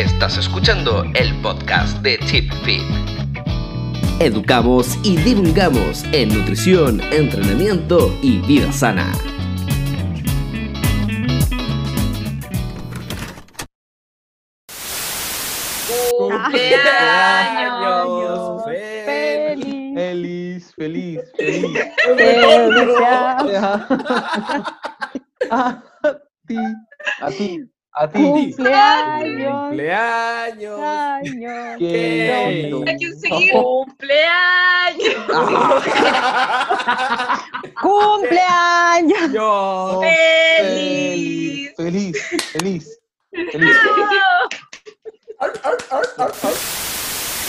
Estás escuchando el podcast de Chip Fit. Educamos y divulgamos en nutrición, entrenamiento y vida sana. ¡Cumpleaños! Feliz, feliz, feliz. A ti, a ti, a ti. Cumpleaños. ¡Cumpleaños! Años. Qué bonito. Hay que seguir. ¡Cumpleaños! Cumpleaños. Yo. ¡Feliz! Feliz, feliz, feliz.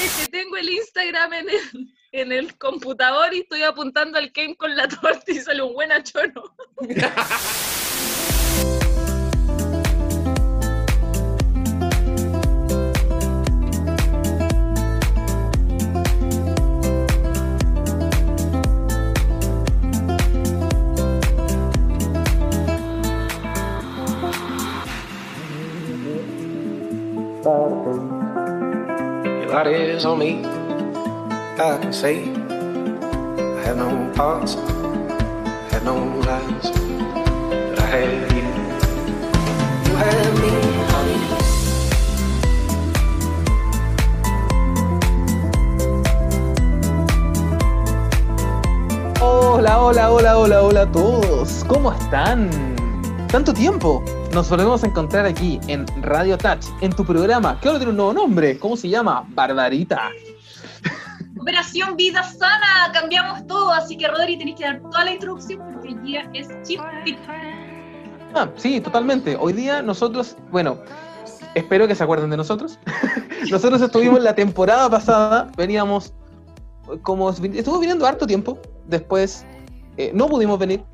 Es que tengo el Instagram en el, en el computador y estoy apuntando al Ken con la torta y sale un buen achono. Your light is on me. I can say I had no parts, had no lies, but I had you. You had me, honey. Hola, hola, hola, hola, hola a todos. ¿Cómo están? ¿Tanto tiempo? Nos volvemos a encontrar aquí en Radio Touch, en tu programa, que ahora tiene un nuevo nombre. ¿Cómo se llama? Barbarita. Operación Vida Sana, cambiamos todo, así que Rodri tenés que dar toda la introducción porque el día es Chip. Ah, sí, totalmente. Hoy día nosotros, bueno, espero que se acuerden de nosotros. nosotros estuvimos la temporada pasada, veníamos como estuvo viniendo harto tiempo, después eh, no pudimos venir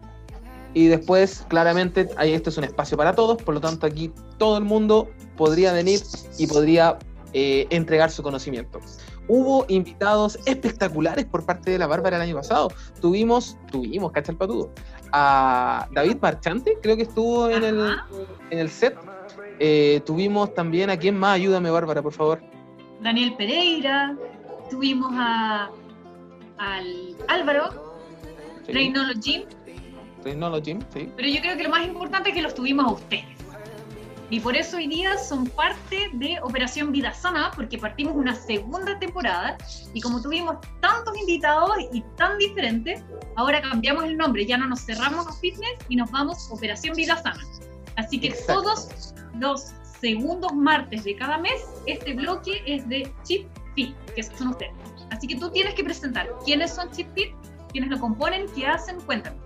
y después claramente ahí este es un espacio para todos, por lo tanto aquí todo el mundo podría venir y podría eh, entregar su conocimiento. Hubo invitados espectaculares por parte de la Bárbara el año pasado. Tuvimos, tuvimos, cacha el patudo, a David Marchante, creo que estuvo en el, en el set. Eh, tuvimos también a quién más, ayúdame Bárbara, por favor. Daniel Pereira, tuvimos a, al Álvaro, Sí, Technology, Technology, sí. pero yo creo que lo más importante es que los tuvimos a ustedes. Y por eso hoy día son parte de Operación Vida Sana, porque partimos una segunda temporada y como tuvimos tantos invitados y tan diferentes, ahora cambiamos el nombre, ya no nos cerramos a fitness y nos vamos a Operación Vida Sana. Así que Exacto. todos los segundos martes de cada mes, este bloque es de Chip Fit, que son ustedes. Así que tú tienes que presentar quiénes son Chip Fit, quiénes lo componen, qué hacen, cuéntame.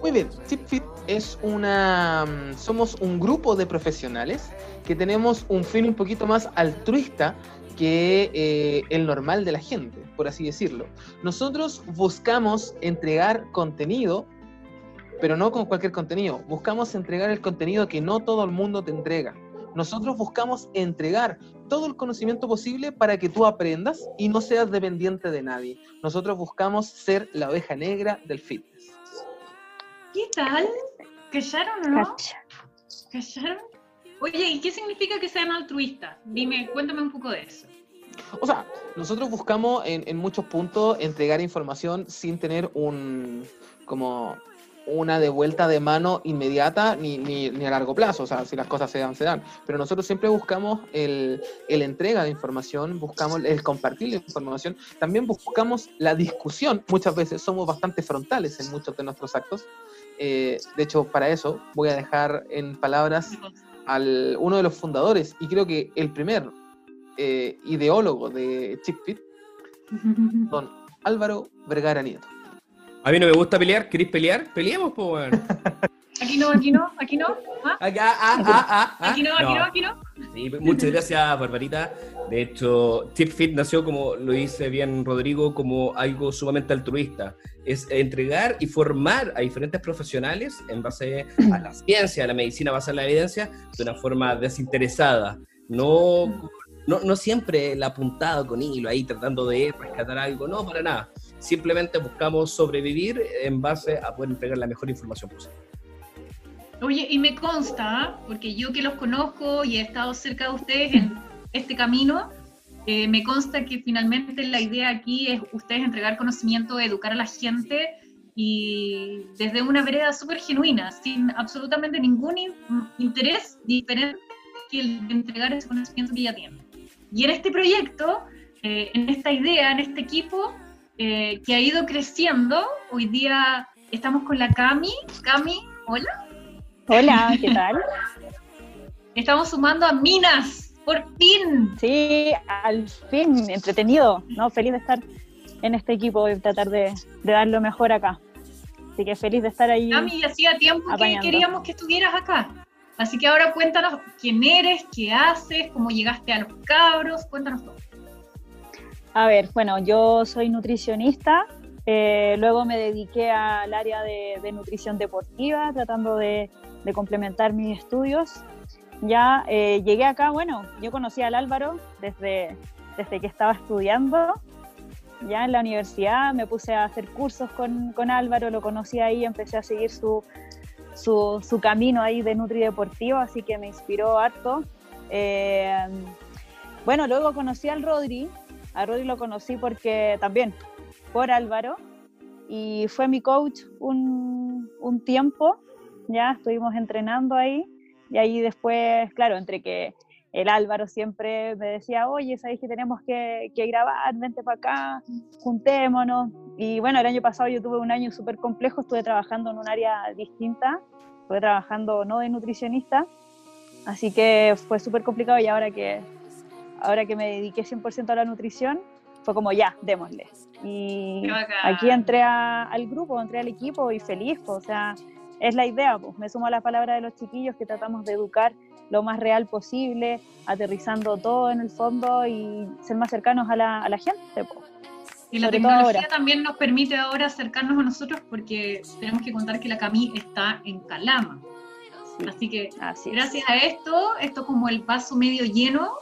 Muy bien, ChipFit es una. mm, Somos un grupo de profesionales que tenemos un fin un poquito más altruista que eh, el normal de la gente, por así decirlo. Nosotros buscamos entregar contenido, pero no con cualquier contenido. Buscamos entregar el contenido que no todo el mundo te entrega. Nosotros buscamos entregar todo el conocimiento posible para que tú aprendas y no seas dependiente de nadie. Nosotros buscamos ser la oveja negra del fitness. ¿Qué tal? ¿Callaron o no? ¿Callaron? Oye, ¿y qué significa que sean altruistas? Dime, cuéntame un poco de eso. O sea, nosotros buscamos en, en muchos puntos entregar información sin tener un como una devuelta de mano inmediata ni, ni, ni a largo plazo. O sea, si las cosas se dan, se dan. Pero nosotros siempre buscamos el, el entrega de información, buscamos el compartir la información. También buscamos la discusión. Muchas veces somos bastante frontales en muchos de nuestros actos. Eh, de hecho, para eso voy a dejar en palabras al uno de los fundadores y creo que el primer eh, ideólogo de ChipFit, don Álvaro Vergara Nieto. A mí no me gusta pelear. ¿Queréis pelear? Peleemos, weón. Aquí no, aquí no, aquí no. ¿Ah? Acá, ah, ah, ah, ah. Aquí no, aquí no, aquí no. Sí, muchas gracias, Barbarita. De hecho, TipFit nació, como lo dice bien Rodrigo, como algo sumamente altruista. Es entregar y formar a diferentes profesionales en base a la ciencia, a la medicina basada en la evidencia, de una forma desinteresada. No, no, no siempre el apuntado con hilo ahí tratando de rescatar algo, no, para nada. Simplemente buscamos sobrevivir en base a poder entregar la mejor información posible. Oye, y me consta, porque yo que los conozco y he estado cerca de ustedes en este camino. Eh, me consta que finalmente la idea aquí es ustedes entregar conocimiento, educar a la gente y desde una vereda súper genuina, sin absolutamente ningún in- interés diferente que el de entregar ese conocimiento que ya tienen. Y en este proyecto, eh, en esta idea, en este equipo eh, que ha ido creciendo, hoy día estamos con la Cami. Cami, hola. Hola, ¿qué tal? Estamos sumando a Minas, por fin. Sí, al fin, entretenido, ¿no? Feliz de estar en este equipo y tratar de, de dar lo mejor acá. Así que feliz de estar ahí. Cami, hacía tiempo que queríamos que estuvieras acá. Así que ahora cuéntanos quién eres, qué haces, cómo llegaste a los cabros, cuéntanos todo. A ver, bueno, yo soy nutricionista, eh, luego me dediqué al área de, de nutrición deportiva, tratando de, complementar mis estudios. Ya eh, llegué acá, bueno, yo conocí al Álvaro desde, desde que estaba estudiando, ya en la universidad, me puse a hacer cursos con, con Álvaro, lo conocí ahí, empecé a seguir su, su, su camino ahí de Nutri Deportivo, así que me inspiró harto. Eh, bueno, luego conocí al Rodri, a Rodri lo conocí porque también por Álvaro y fue mi coach un, un tiempo, ya estuvimos entrenando ahí y ahí después, claro, entre que el Álvaro siempre me decía, oye, sabéis que tenemos que, que grabar, vente para acá, juntémonos. Y bueno, el año pasado yo tuve un año súper complejo, estuve trabajando en un área distinta, estuve trabajando no de nutricionista, así que fue súper complicado y ahora que, ahora que me dediqué 100% a la nutrición, fue como ya, démosle. Y aquí entré a- al grupo, entré al equipo y feliz, pues, o sea, es la idea, pues. me sumo a las palabras de los chiquillos que tratamos de educar lo más real posible, aterrizando todo en el fondo y ser más cercanos a la, a la gente. pues. Y la Sobre tecnología también nos permite ahora acercarnos a nosotros porque tenemos que contar que la Cami está en Calama. Sí, Así que así es. gracias a esto, esto como el vaso medio lleno,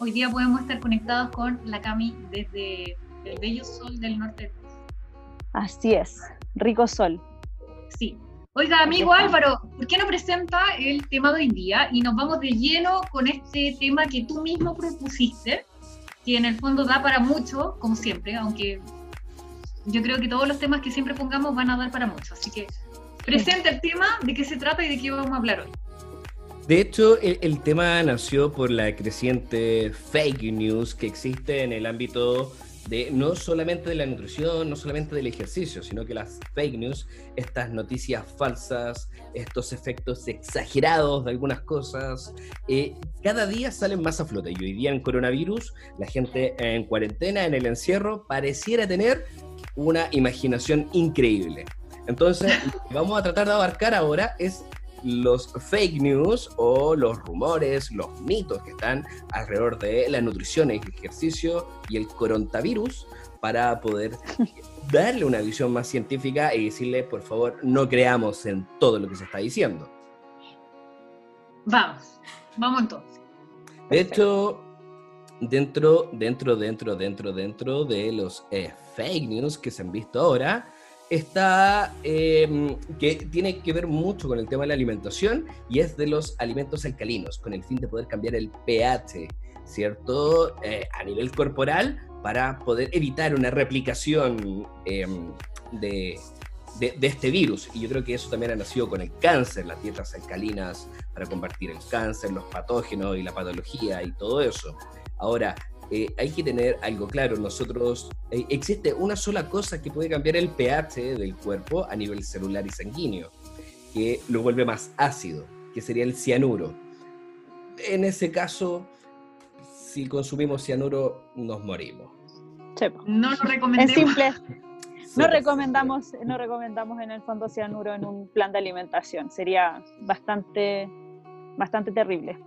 hoy día podemos estar conectados con la Cami desde el bello sol del norte. Así es, rico sol. Sí. Oiga, amigo. Álvaro, ¿por qué no presenta el tema de hoy día? Y nos vamos de lleno con este tema que tú mismo propusiste, que en el fondo da para mucho, como siempre, aunque yo creo que todos los temas que siempre pongamos van a dar para mucho. Así que presenta el tema, de qué se trata y de qué vamos a hablar hoy. De hecho, el, el tema nació por la creciente fake news que existe en el ámbito no solamente de la nutrición, no solamente del ejercicio, sino que las fake news, estas noticias falsas, estos efectos exagerados de algunas cosas, eh, cada día salen más a flote. Y hoy día en coronavirus, la gente en cuarentena, en el encierro, pareciera tener una imaginación increíble. Entonces, lo que vamos a tratar de abarcar ahora es los fake news o los rumores, los mitos que están alrededor de la nutrición, el ejercicio y el coronavirus para poder darle una visión más científica y decirle, por favor, no creamos en todo lo que se está diciendo. Vamos, vamos entonces. De hecho, dentro, dentro, dentro, dentro, dentro de los eh, fake news que se han visto ahora, está eh, que tiene que ver mucho con el tema de la alimentación y es de los alimentos alcalinos, con el fin de poder cambiar el pH, ¿cierto? Eh, a nivel corporal para poder evitar una replicación de, de, de este virus. Y yo creo que eso también ha nacido con el cáncer, las dietas alcalinas para combatir el cáncer, los patógenos y la patología y todo eso. Ahora, eh, hay que tener algo claro, nosotros, eh, existe una sola cosa que puede cambiar el pH del cuerpo a nivel celular y sanguíneo, que lo vuelve más ácido, que sería el cianuro. En ese caso, si consumimos cianuro, nos morimos. Sí, po. No lo En recomendemos. simple, no recomendamos, no recomendamos en el fondo cianuro en un plan de alimentación. Sería bastante, bastante terrible.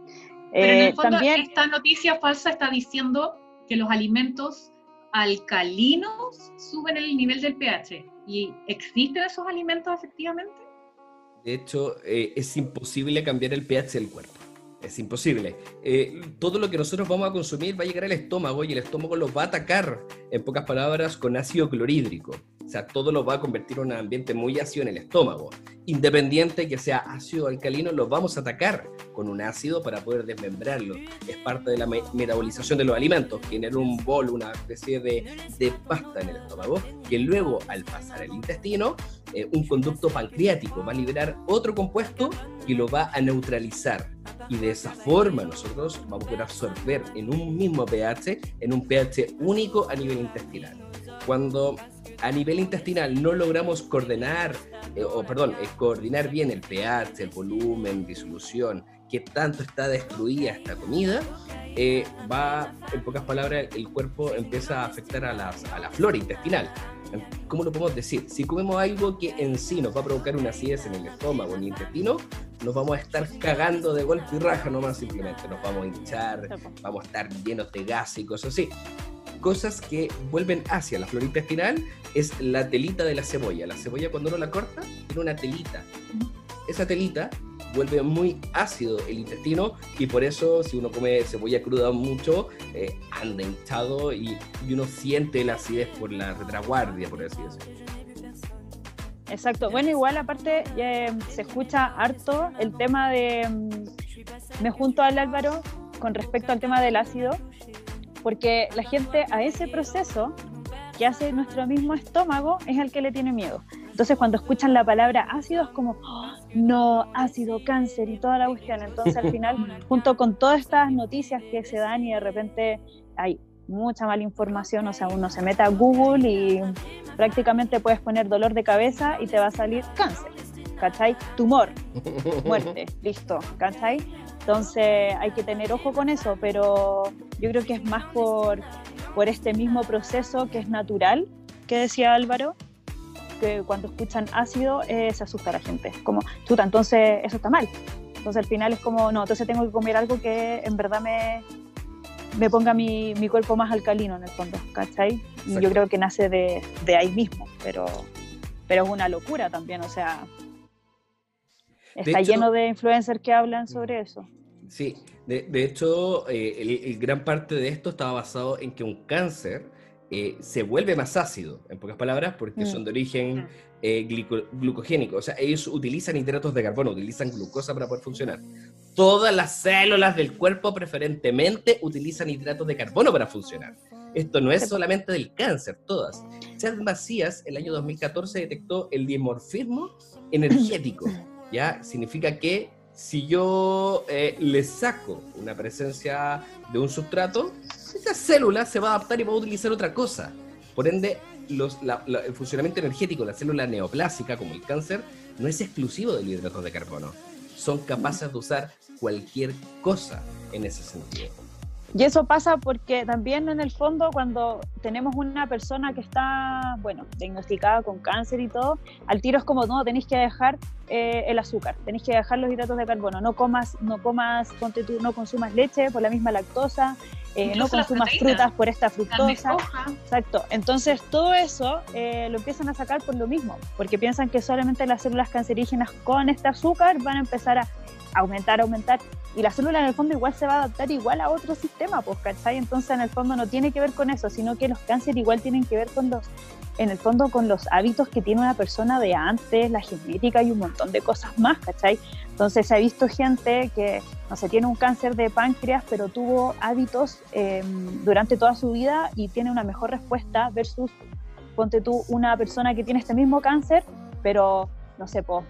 Pero en Eh, el fondo, también, esta noticia falsa está diciendo que los alimentos alcalinos suben el nivel del pH. ¿Y existen esos alimentos efectivamente? De hecho, eh, es imposible cambiar el pH del cuerpo. Es imposible. Eh, todo lo que nosotros vamos a consumir va a llegar al estómago y el estómago lo va a atacar, en pocas palabras, con ácido clorhídrico. O sea, todo lo va a convertir en un ambiente muy ácido en el estómago. Independiente que sea ácido o alcalino, lo vamos a atacar con un ácido para poder desmembrarlo. Es parte de la metabolización de los alimentos, generar un bol, una especie de, de, pasta en el estómago, que luego al pasar al intestino, eh, un conducto pancreático va a liberar otro compuesto que lo va a neutralizar. Y de esa forma nosotros vamos a poder absorber en un mismo pH, en un pH único a nivel intestinal. Cuando a nivel intestinal no logramos coordinar, eh, o perdón, eh, coordinar bien el pH, el volumen, disolución, que tanto está destruida esta comida, eh, va, en pocas palabras, el cuerpo empieza a afectar a, a la flora intestinal. ¿Cómo lo podemos decir? Si comemos algo que en sí nos va a provocar una acidez en el estómago, en el intestino, nos vamos a estar cagando de golpe y raja nomás simplemente. Nos vamos a hinchar, vamos a estar llenos de gas y cosas así cosas que vuelven hacia la flora intestinal es la telita de la cebolla. La cebolla cuando uno la corta tiene una telita. Esa telita vuelve muy ácido el intestino y por eso si uno come cebolla cruda mucho eh, anda hinchado y, uno siente la acidez por la retraguardia, por así decirlo. Exacto. Bueno, igual aparte eh, se escucha harto el tema de... Mm, me junto al Álvaro con respecto al tema del ácido porque la gente a ese proceso que hace nuestro mismo estómago es el que le tiene miedo. Entonces cuando escuchan la palabra ácido es como, oh, no, ácido, cáncer y toda la cuestión. Entonces al final, junto con todas estas noticias que se dan y de repente hay mucha mala información, o sea, uno se mete a Google y prácticamente puedes poner dolor de cabeza y te va a salir cáncer, ¿cachai? Tumor, muerte, listo, ¿cachai? Entonces hay que tener ojo con eso, pero yo creo que es más por, por este mismo proceso que es natural, que decía Álvaro, que cuando escuchan ácido eh, se asusta a la gente. Como, chuta, entonces eso está mal. Entonces al final es como, no, entonces tengo que comer algo que en verdad me, me ponga mi, mi cuerpo más alcalino en el fondo, ¿cachai? Yo creo que nace de, de ahí mismo, pero, pero es una locura también, o sea, Está lleno de influencers que hablan sobre eso. Sí, de, hecho, eh, el, gran parte de esto estaba basado en que un cáncer eh, se vuelve más ácido, en pocas palabras, porque mm. son de origen mm. eh, glucogénico. O sea, ellos utilizan hidratos de carbono, utilizan glucosa para poder funcionar. Todas las células del cuerpo preferentemente utilizan hidratos de carbono para funcionar. Esto no es solamente del cáncer, todas. Chad Macías, el año 2014, detectó el dimorfismo energético. ¿ya? Significa que si yo eh, le saco una presencia de un sustrato, esa célula se va a adaptar y va a utilizar otra cosa. Por ende, el funcionamiento energético de la célula neoplásica, como el cáncer, no es exclusivo del hidrato de carbono. Son capaces de usar cualquier cosa en ese sentido. Y eso pasa porque también en el fondo cuando tenemos una persona que está, bueno, diagnosticada con cáncer y todo, al tiro es como, no, tenéis que dejar eh, el azúcar, tenéis que dejar los hidratos de carbono, no comas, no comas, ponte tú, no consumas leche por la misma lactosa, eh, no consumas frutas por esta fructosa. Exacto. Entonces todo eso eh, lo empiezan a sacar por lo mismo, porque piensan que solamente las células cancerígenas con este azúcar van a empezar a aumentar, aumentar. Y la célula en el fondo igual se va a adaptar igual a otro sistema, pues, ¿cachai? Entonces en el fondo no tiene que ver con eso, sino que los cánceres igual tienen que ver con los, en el fondo con los hábitos que tiene una persona de antes, la genética y un montón de cosas más, ¿cachai? Entonces se ha visto gente que, no sé, tiene un cáncer de páncreas, pero tuvo hábitos em, durante toda su vida y tiene una mejor respuesta versus, ponte tú, una persona que tiene este mismo cáncer, pero no sé, pues,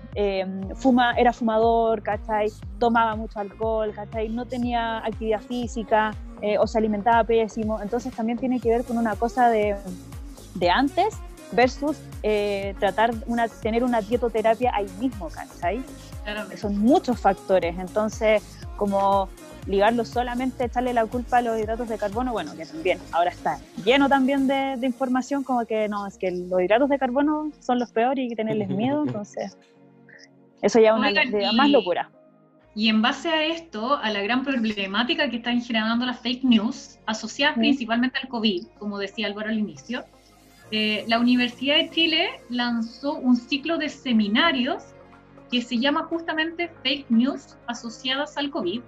fuma, era fumador, ¿cachai? Tomaba mucho alcohol, ¿cachai? No tenía actividad física eh, o se alimentaba pésimo. Entonces también tiene que ver con una cosa de, de antes versus eh, tratar una, tener una dietoterapia ahí mismo, ¿cachai? Son muchos factores. Entonces, como ligarlo solamente, echarle la culpa a los hidratos de carbono, bueno, que también ahora está lleno también de, información como que no, es que los hidratos de carbono son los peores y hay que tenerles miedo, entonces eso ya es una más locura. Y en base a esto, a la gran problemática que están generando las fake news, asociadas principalmente al COVID, como decía Álvaro al inicio, eh, la Universidad de Chile lanzó un ciclo de seminarios que se llama justamente Fake News asociadas al COVID,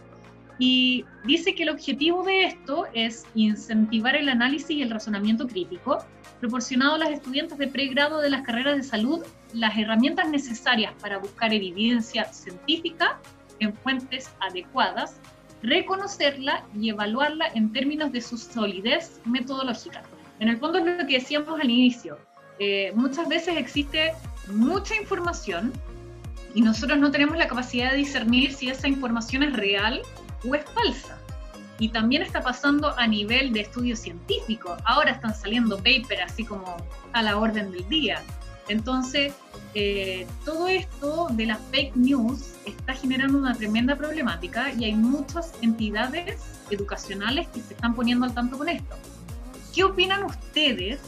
y dice que el objetivo de esto es incentivar el análisis y el razonamiento crítico proporcionado a los estudiantes de pregrado de las carreras de salud las herramientas necesarias para buscar evidencia científica en fuentes adecuadas, reconocerla y evaluarla en términos de su solidez metodológica. En el fondo es lo que decíamos al inicio. Eh, muchas veces existe mucha información y nosotros no tenemos la capacidad de discernir si esa información es real o es falsa. Y también está pasando a nivel de estudio científico. Ahora están saliendo papers así como a la orden del día. Entonces, eh, todo esto de las fake news está generando una tremenda problemática y hay muchas entidades educacionales que se están poniendo al tanto con esto. ¿Qué opinan ustedes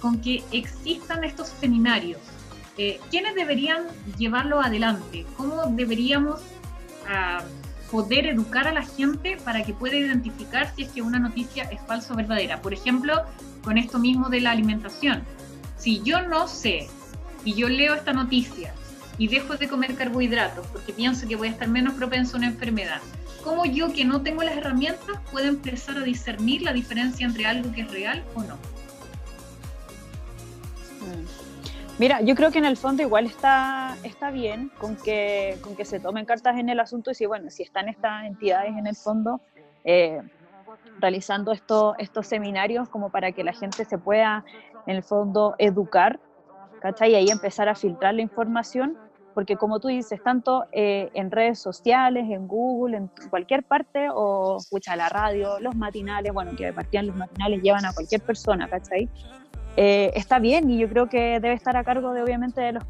con que existan estos seminarios? Eh, ¿Quiénes deberían llevarlo adelante? ¿Cómo deberíamos ah, poder educar a la gente para que pueda identificar si es que una noticia es falsa o verdadera? Por ejemplo, con esto mismo de la alimentación. Si yo no sé y yo leo esta noticia y dejo de comer carbohidratos porque pienso que voy a estar menos propenso a una enfermedad, ¿cómo yo que no tengo las herramientas puedo empezar a discernir la diferencia entre algo que es real o no? Mira, yo creo que en el fondo igual está, está bien con que, con que se tomen cartas en el asunto y si, bueno, si están estas entidades en el fondo eh, realizando esto, estos seminarios como para que la gente se pueda en el fondo educar, ¿cachai? Y ahí empezar a filtrar la información, porque como tú dices, tanto eh, en redes sociales, en Google, en cualquier parte, o escucha la radio, los matinales, bueno, que partían los matinales llevan a cualquier persona, ¿cachai? Eh, está bien y yo creo que debe estar a cargo de obviamente de los,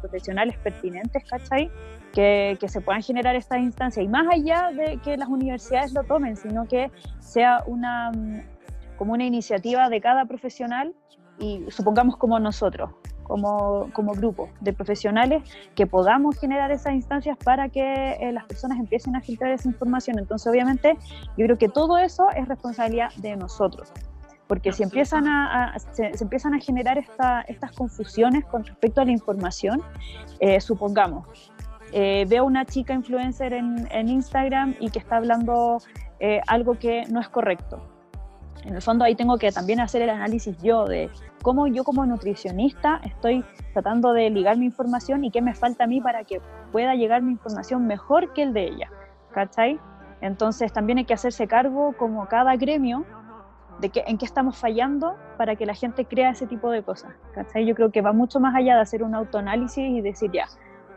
profesionales pertinentes, ¿cachai? Que, que, se puedan generar estas instancias y más allá de que las universidades lo tomen, sino que sea una mm, como una iniciativa de cada profesional y supongamos como nosotros, como, como grupo de profesionales, que podamos generar esas instancias para que eh, las personas empiecen a filtrar esa información. Entonces, obviamente, yo creo que todo eso es responsabilidad de nosotros porque si empiezan a, se, empiezan a generar estas confusiones con respecto a la información, eh, supongamos, eh, veo una chica influencer en, en, Instagram y que está hablando eh, algo que no es correcto. En el fondo ahí tengo que también hacer el análisis yo de cómo yo como nutricionista estoy tratando de ligar mi información y qué me falta a mí para que pueda llegar mi información mejor que el de ella. ¿Cachai? Entonces también hay que hacerse cargo como cada gremio de que, en qué estamos fallando para que la gente crea ese tipo de cosas. Yo creo que va mucho más allá de hacer un autoanálisis y decir, ya,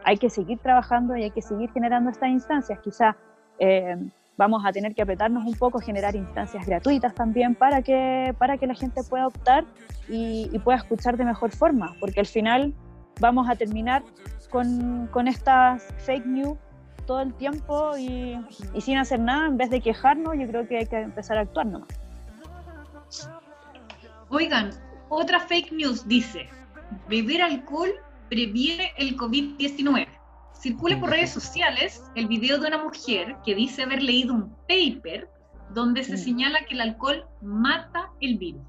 hay que seguir trabajando y hay que seguir generando estas instancias. Quizá eh, vamos a tener que apretarnos un poco, generar instancias gratuitas también para que, para que la gente pueda optar y, pueda escuchar de mejor forma, porque al final vamos a terminar con, con estas fake news todo el tiempo y, y, sin hacer nada, en vez de quejarnos, yo creo que hay que empezar a actuar nomás. Oigan, otra fake news dice, beber alcohol previene el COVID-19. Circula por redes sociales el video de una mujer que dice haber leído un paper donde se mm. señala que el alcohol mata el virus.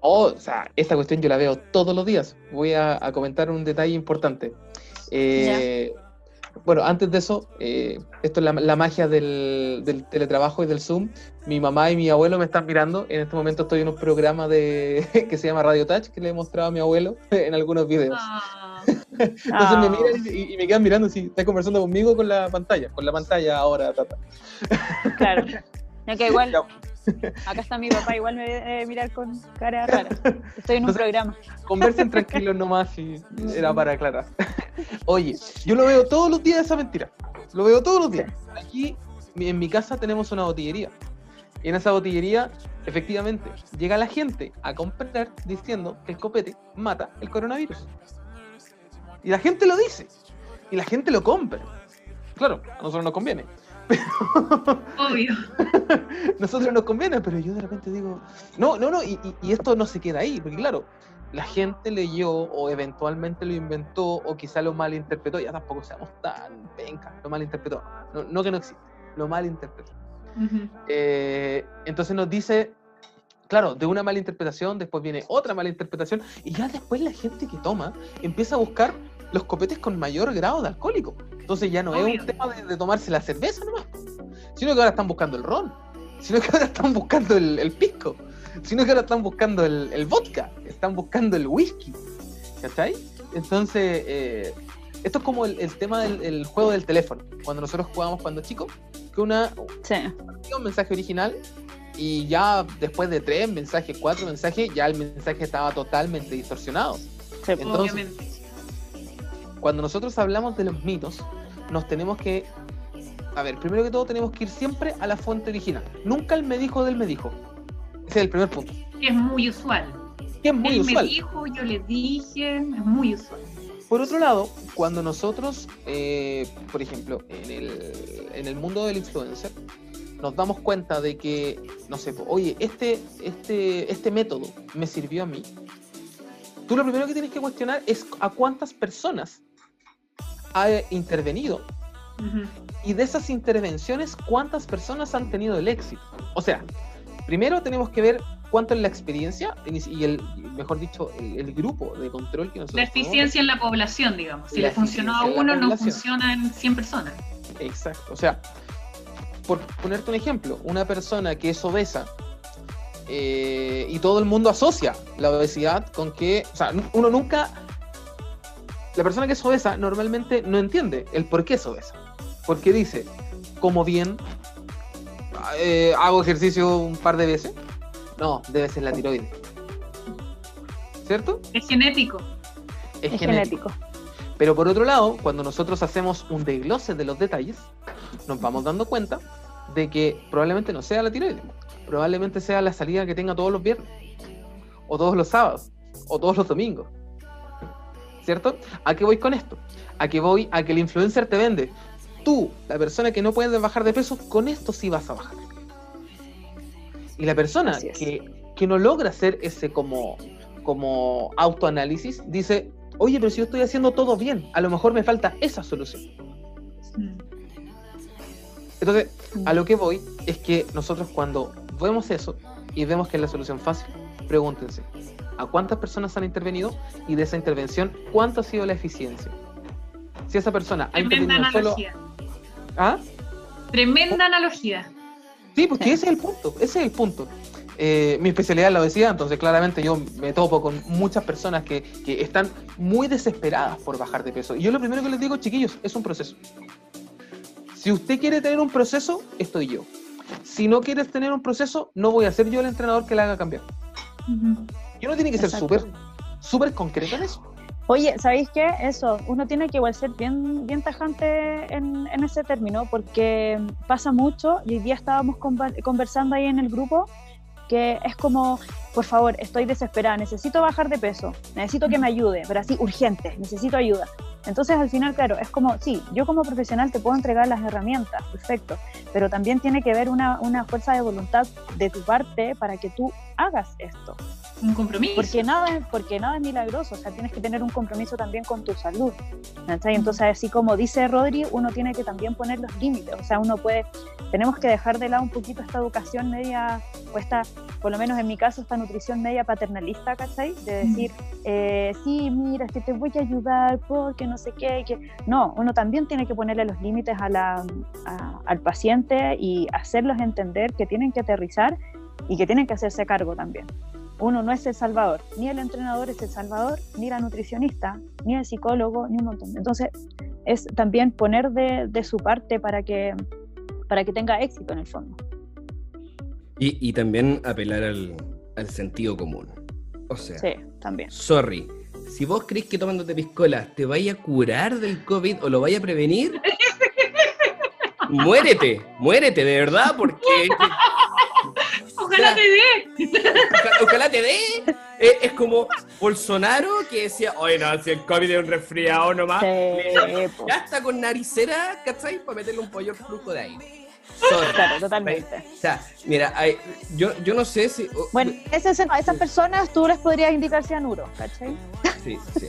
Oh, o sea, esta cuestión yo la veo todos los días. Voy a, comentar un detalle importante. Eh, bueno, antes de eso, eh, esto es la, magia del, teletrabajo y del Zoom. Mi mamá y mi abuelo me están mirando. En este momento estoy en un programa de, que se llama Radio Touch, que le he mostrado a mi abuelo en algunos videos. Ah. Entonces me ah. miran y, me quedan mirando si está conversando conmigo con la pantalla, con la pantalla ahora, tata. Claro. Ya que igual, acá está mi papá, igual me debe mirar con cara rara. Estoy en un programa. Conversen tranquilos nomás y era para aclarar. Oye, yo lo veo todos los días esa mentira. Lo veo todos los días. Aquí en mi casa tenemos una botillería. Y en esa botillería, efectivamente, llega la gente a comprar diciendo que el copete mata el coronavirus. Y la gente lo dice. Y la gente lo compra. Claro, a nosotros nos conviene. Obvio. nosotros nos conviene, pero yo de repente digo, no, no, no, y, y, esto no se queda ahí, porque claro, la gente leyó o eventualmente lo inventó o quizá lo malinterpretó, ya tampoco seamos tan venga, lo malinterpretó, no, no que no existe, lo malinterpretó. Eh, entonces nos dice, claro, de una malinterpretación, después viene otra malinterpretación, y ya después la gente que toma empieza a buscar los copetes con mayor grado de alcohólico. Entonces ya no es un tema de, tomarse la cerveza nomás, sino que ahora están buscando el ron, sino que ahora están buscando el, el pisco. sino que ahora están buscando el, el vodka, están buscando el whisky. ¿Cachai? Entonces, eh, esto es como el, el tema del el juego del teléfono. Cuando nosotros jugábamos cuando chicos, que una, Sí. un mensaje original y ya después de tres mensajes, cuatro mensajes, ya el mensaje estaba totalmente distorsionado. sí. Entonces- Obviamente. Cuando nosotros hablamos de los mitos, nos tenemos que... A ver, primero que todo tenemos que ir siempre a la fuente original. Nunca el me dijo del me dijo. Ese es el primer punto. Que es muy usual. Que es muy Él usual. me dijo, yo le dije, es muy usual. Por otro lado, cuando nosotros, eh, por ejemplo, en el, en el mundo del influencer, nos damos cuenta de que, no sé, oye, este, este, este método me sirvió a mí, tú lo primero que tienes que cuestionar es a cuántas personas ha intervenido Ujú. y de esas intervenciones, cuántas personas han tenido el éxito. O sea, primero tenemos que ver cuánto es la experiencia y el, mejor dicho, el, el grupo de control que nosotros La tenemos. eficiencia en la población, digamos. Si La le funcionó a uno, no funciona en 100 personas. Exacto. O sea, por ponerte un ejemplo, una persona que es obesa eh, y todo el mundo asocia la obesidad con que, o sea, uno nunca, la persona que es obesa normalmente no entiende el por qué es obesa. Porque dice, como bien, eh, hago ejercicio un par de veces. No, debe ser la tiroides. ¿Cierto? Es genético. Es, Es genético. genético. Pero por otro lado, cuando nosotros hacemos un desglose de los detalles, nos vamos dando cuenta de que probablemente no sea la tiroides, probablemente sea la salida que tenga todos los viernes, o todos los sábados, o todos los domingos. ¿Cierto? ¿A qué voy con esto? A que voy a que el influencer te vende. Tú, la persona que no puedes bajar de peso, con esto sí vas a bajar. Y la persona es. que, que no logra hacer ese como, como autoanálisis dice, oye, pero si yo estoy haciendo todo bien, a lo mejor me falta esa solución. Entonces, a lo que voy es que nosotros cuando vemos eso y vemos que es la solución fácil, pregúntense, ¿a cuántas personas han intervenido? Y de esa intervención, ¿cuánto ha sido la eficiencia? Si esa persona ha Tremenda intervenido solo... analogía. ¿Ah? Tremenda analogía. Sí, porque ese es el punto, ese es el punto. Eh, mi especialidad es la obesidad, entonces claramente yo me topo con muchas personas que, que están muy desesperadas por bajar de peso. Y yo lo primero que les digo, chiquillos, es un proceso. Si usted quiere tener un proceso, estoy yo. Si no quieres tener un proceso, no voy a ser yo el entrenador que le haga cambiar. Y uno tiene que ser súper, súper concreto en eso. Oye, ¿sabéis qué? Eso, uno tiene que igual ser bien, bien tajante en, en ese término, porque pasa mucho, y hoy día estábamos conversando ahí en el grupo, que es como, por favor, estoy desesperada, necesito bajar de peso, necesito que me ayude, pero así urgente, necesito ayuda. Entonces al final, claro, es como, sí, yo como profesional te puedo entregar las herramientas, perfecto, pero también tiene que haber una, una fuerza de voluntad de tu parte para que tú hagas esto. Un compromiso. Porque nada, es- porque nada es milagroso, o sea, tienes que tener un compromiso también con tu salud. ¿cachai? Entonces, así como dice Rodri, uno tiene que también poner los límites, o sea, uno puede, tenemos que dejar de lado un poquito esta educación media, o esta, por lo menos en mi caso, esta nutrición media paternalista, ¿cachai? De decir, eh, sí, mira, es que te voy a ayudar porque no sé qué, que... No, uno también tiene que ponerle los límites a la, a- al paciente y hacerlos entender que tienen que aterrizar y que tienen que hacerse cargo también uno no es el salvador, ni el entrenador es el salvador, ni la nutricionista, ni el psicólogo, ni un montón. Entonces, es también poner de, de su parte para que, para que tenga éxito en el fondo. Y, y también apelar al, al sentido común. O sea, Sí, también. sorry. Si vos crees que tomándote piscolas te vaya a curar del COVID o lo vaya a prevenir, muérete, muérete, de verdad, porque Ojalá te dé. ojalá, ojalá te dé. Es, es como Bolsonaro que decía, oye, no, si el COVID es un resfriado nomás. Sí, po. Ya está con naricera, ¿cachai? Para meterle un pollo flujo de aire. Sorry. Claro, totalmente. O sea, mira, hay- yo, yo no sé si. oh, Bueno, ese- a esas personas tú les podrías indicar cianuro, ¿cachai? Sí, sí.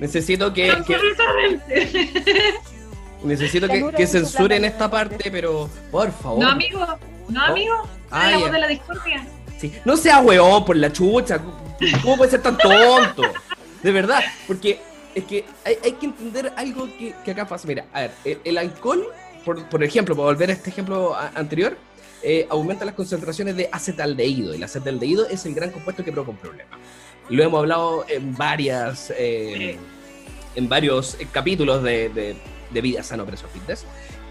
Necesito que, que- Absolutamente. necesito que, que censuren esta parte, pero por favor. No, amigo. No, amigo. Ah, la voz de la discordia. Sí. No sea hueón por la chucha. ¿Cómo puede ser tan tonto? De verdad, porque es que hay, hay que entender algo que, que acá pasa. Mira, a ver, el, el alcohol por, por ejemplo, para volver a este ejemplo a- anterior, eh, aumenta las concentraciones de acetaldehído. El acetaldehído es el gran compuesto que provoca un problema. Lo hemos hablado en varias, eh, en varios eh, capítulos de, de, de Vida Sano Preso Fitness.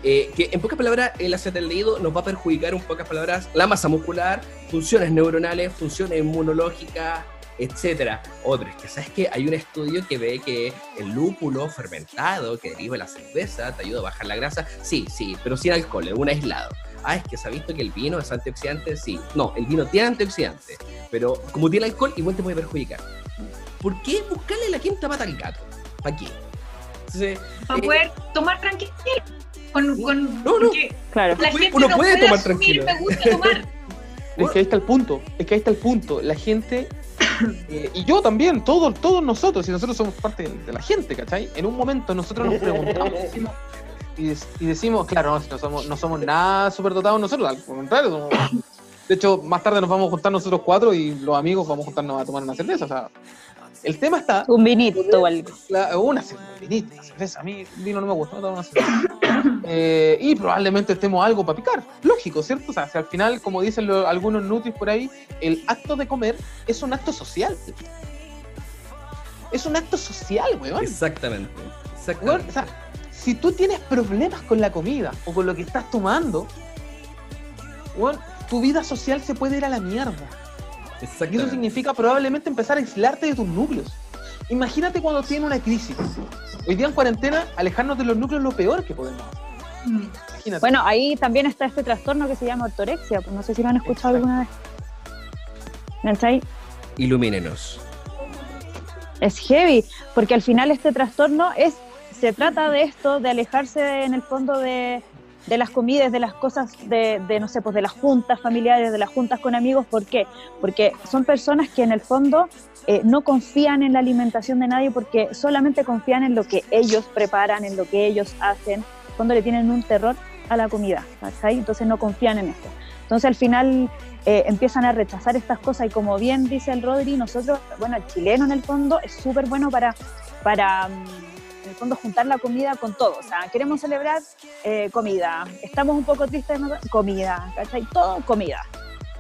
Eh, que en pocas palabras, el acetaldehído nos va a perjudicar, en pocas palabras, la masa muscular, funciones neuronales, funciones inmunológicas, etcétera. Otro es que, ¿sabes que Hay un estudio que ve que el lúpulo fermentado que deriva de la cerveza te ayuda a bajar la grasa. Sí, sí, pero sin alcohol, en un aislado. Ah, es que se ha visto que el vino es antioxidante. Sí, no, el vino tiene antioxidante, pero como tiene alcohol, igual te puede perjudicar. ¿Por qué buscarle la quinta pata al gato? ¿Para qué? Entonces, Para eh, poder tomar tranquilo. Con, con, No, no. Claro. la Uno gente puede- no uno puede puede tomar asumir, tranquilo. me gusta tomar. Es que ahí está el punto, es que ahí está el punto. La gente, eh, y yo también, todos, todos nosotros, y nosotros somos parte de, la gente, ¿cachai? En un momento nosotros nos preguntamos y, decimos, claro, no, si no somos, no somos nada superdotados nosotros, al contrario. somos- de hecho, más tarde nos vamos a juntar nosotros cuatro y los amigos vamos a juntarnos a tomar una cerveza. O sea, el tema está Un vinito o algo. la- una cerveza, vinito, una cerveza. A mí el vino no me gusta, no tomo una cerveza. Eh, y probablemente estemos algo para picar. Lógico, ¿cierto? O sea, si al final, como dicen lo- algunos nutris por ahí, el acto de comer es un acto social. Es un acto social, weón. exactamente. Weón, exactamente. o sea, si tú tienes problemas con la comida o con lo que estás tomando, weón, tu vida social se puede ir a la mierda. Y eso significa probablemente empezar a aislarte de tus núcleos. Imagínate cuando tienes una crisis. Hoy día en cuarentena, alejarnos de los núcleos es lo peor que podemos hacer. Mm. Imagínate. Bueno, ahí también está este trastorno que se llama ortorexia. Pues no sé si lo han escuchado Exacto. alguna vez. Ilumínenos. Es heavy, porque al final este trastorno es, se trata de esto, de alejarse en el fondo de, de las comidas, de las cosas, de, no sé, pues de las juntas familiares, de las juntas con amigos. ¿Por qué? Porque son personas que en el fondo eh, no confían en la alimentación de nadie porque solamente confían en lo que ellos preparan, en lo que ellos hacen, cuando le tienen un terror a la comida, ¿cachai? Entonces no confían en esto. Entonces al final eh, empiezan a rechazar estas cosas y como bien dice el Rodri, nosotros, bueno, el chileno en el fondo es súper bueno para, para, mm, fondo, juntar la comida con todo. O sea, queremos celebrar eh, comida, estamos un poco tristes, ¿no? comida, ¿cachai? Todo comida.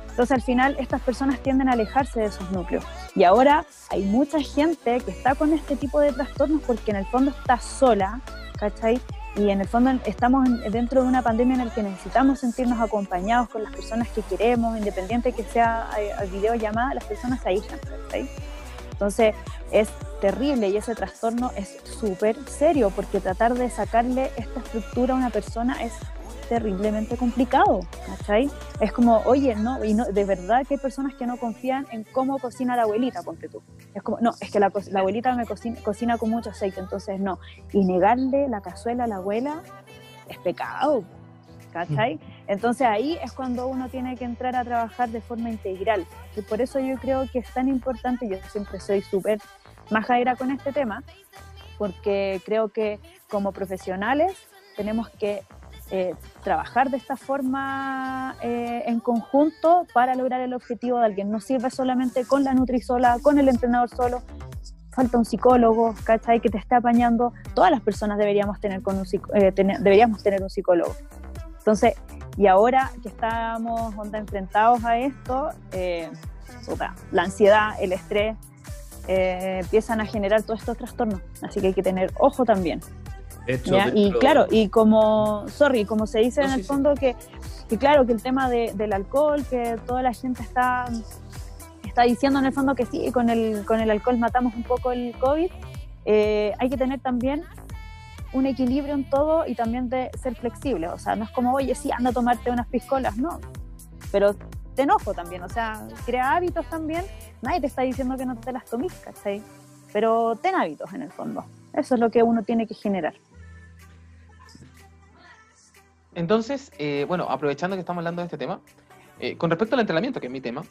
Entonces al final estas personas tienden a alejarse de esos núcleos. Y ahora hay mucha gente que está con este tipo de trastornos porque en el fondo está sola, ¿cachai? Y en el fondo estamos en- dentro de una pandemia en la que necesitamos sentirnos acompañados con las personas que queremos, independiente que sea eh, a, a videollamada, las personas se aíslan, ¿cachai? Entonces es terrible y ese trastorno es súper serio porque tratar de sacarle esta estructura a una persona es terriblemente complicado, ¿cachai? Es como, oye, no, y no, de verdad que hay personas que no confían en cómo cocina la abuelita, ponte tú. Es como, no, es que la, la abuelita me cocina, cocina con mucho aceite, entonces no. Y negarle la cazuela a la abuela es pecado, Entonces ahí es cuando uno tiene que entrar a trabajar de forma integral. Y por eso yo creo que es tan importante, yo siempre soy súper majadera con este tema, porque creo que como profesionales tenemos que eh, trabajar de esta forma eh, en conjunto para lograr el objetivo de alguien. No sirve solamente con la nutrisola, con el entrenador solo. Falta un psicólogo, ¿cachai? Que te esté apañando. Todas las personas deberíamos tener, con un, eh, deberíamos tener un psicólogo. Entonces, y ahora que estamos onda, enfrentados a esto, eh, puta, la ansiedad, el estrés, eh, empiezan a generar todos estos trastornos. Así que hay que tener ojo también. Hecho. Y claro, y como, sorry, como se dice No, en sí, el sí. fondo que, que claro, que el tema de- del alcohol, que toda la gente está, está diciendo en el fondo que sí, con el, con el alcohol matamos un poco el COVID, eh, hay que tener también un equilibrio en todo y también de ser flexible. O sea, no es como, oye, sí, anda a tomarte unas piscolas, no. Pero te enojo también, o sea, crea hábitos también. Nadie te está diciendo que no te las tomes, ¿cachai? Pero ten hábitos en el fondo. Eso es lo que uno tiene que generar. Entonces, eh, bueno, aprovechando que estamos hablando de este tema, eh, con respecto al entrenamiento, que es mi tema,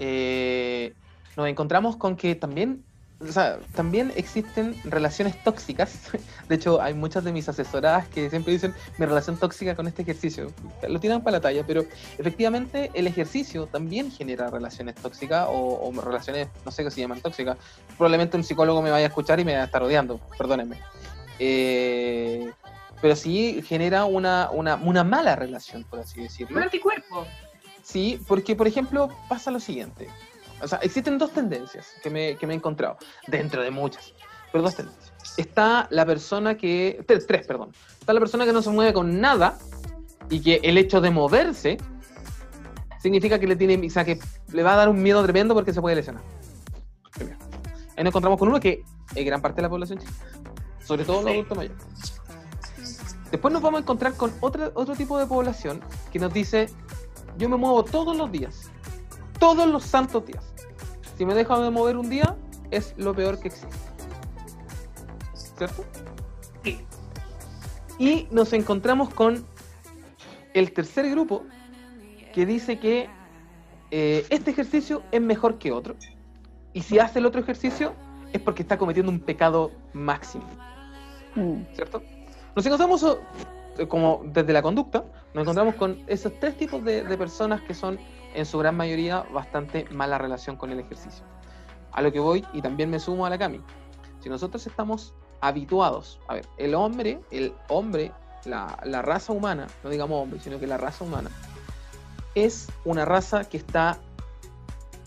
eh, nos encontramos con que también, o sea, también existen relaciones tóxicas. De hecho, hay muchas de mis asesoradas que siempre dicen mi relación tóxica con este ejercicio. Lo tiran para la talla, pero efectivamente el ejercicio también genera relaciones tóxicas o, o relaciones, no sé qué se llaman tóxicas. Probablemente un psicólogo me vaya a escuchar y me va a estar odiando, perdónenme. Eh, pero sí genera una, una, una mala relación, por así Un decirlo. anticuerpo. Sí, porque por ejemplo pasa lo siguiente. O sea, existen dos tendencias que me, que me he encontrado, dentro de muchas, pero dos tendencias. Está la persona que, tres, tres, perdón. Está la persona que no se mueve con nada y que el hecho de moverse significa que le tiene, o sea, que le va a dar un miedo tremendo porque se puede lesionar. Primero. Ahí nos encontramos con uno que es gran parte de la población chilena, sobre todo los adultos mayores. Después nos vamos a encontrar con otro, otro tipo de población que nos dice, yo me muevo todos los días, todos los santos días. Si me dejo de mover un día, es lo peor que existe. ¿Cierto? Sí. Y nos encontramos con el tercer grupo que dice que eh, este ejercicio es mejor que otro. Y si hace el otro ejercicio es porque está cometiendo un pecado máximo. Mm. ¿cierto? Nos encontramos, eh, como desde la conducta, nos encontramos con esos tres tipos de, de personas que son, en su gran mayoría, bastante mala relación con el ejercicio. A lo que voy, y también me sumo a la Cami, si nosotros estamos habituados, a ver, el hombre, el hombre, la, la raza humana, no digamos hombre, sino que la raza humana, es una raza que está,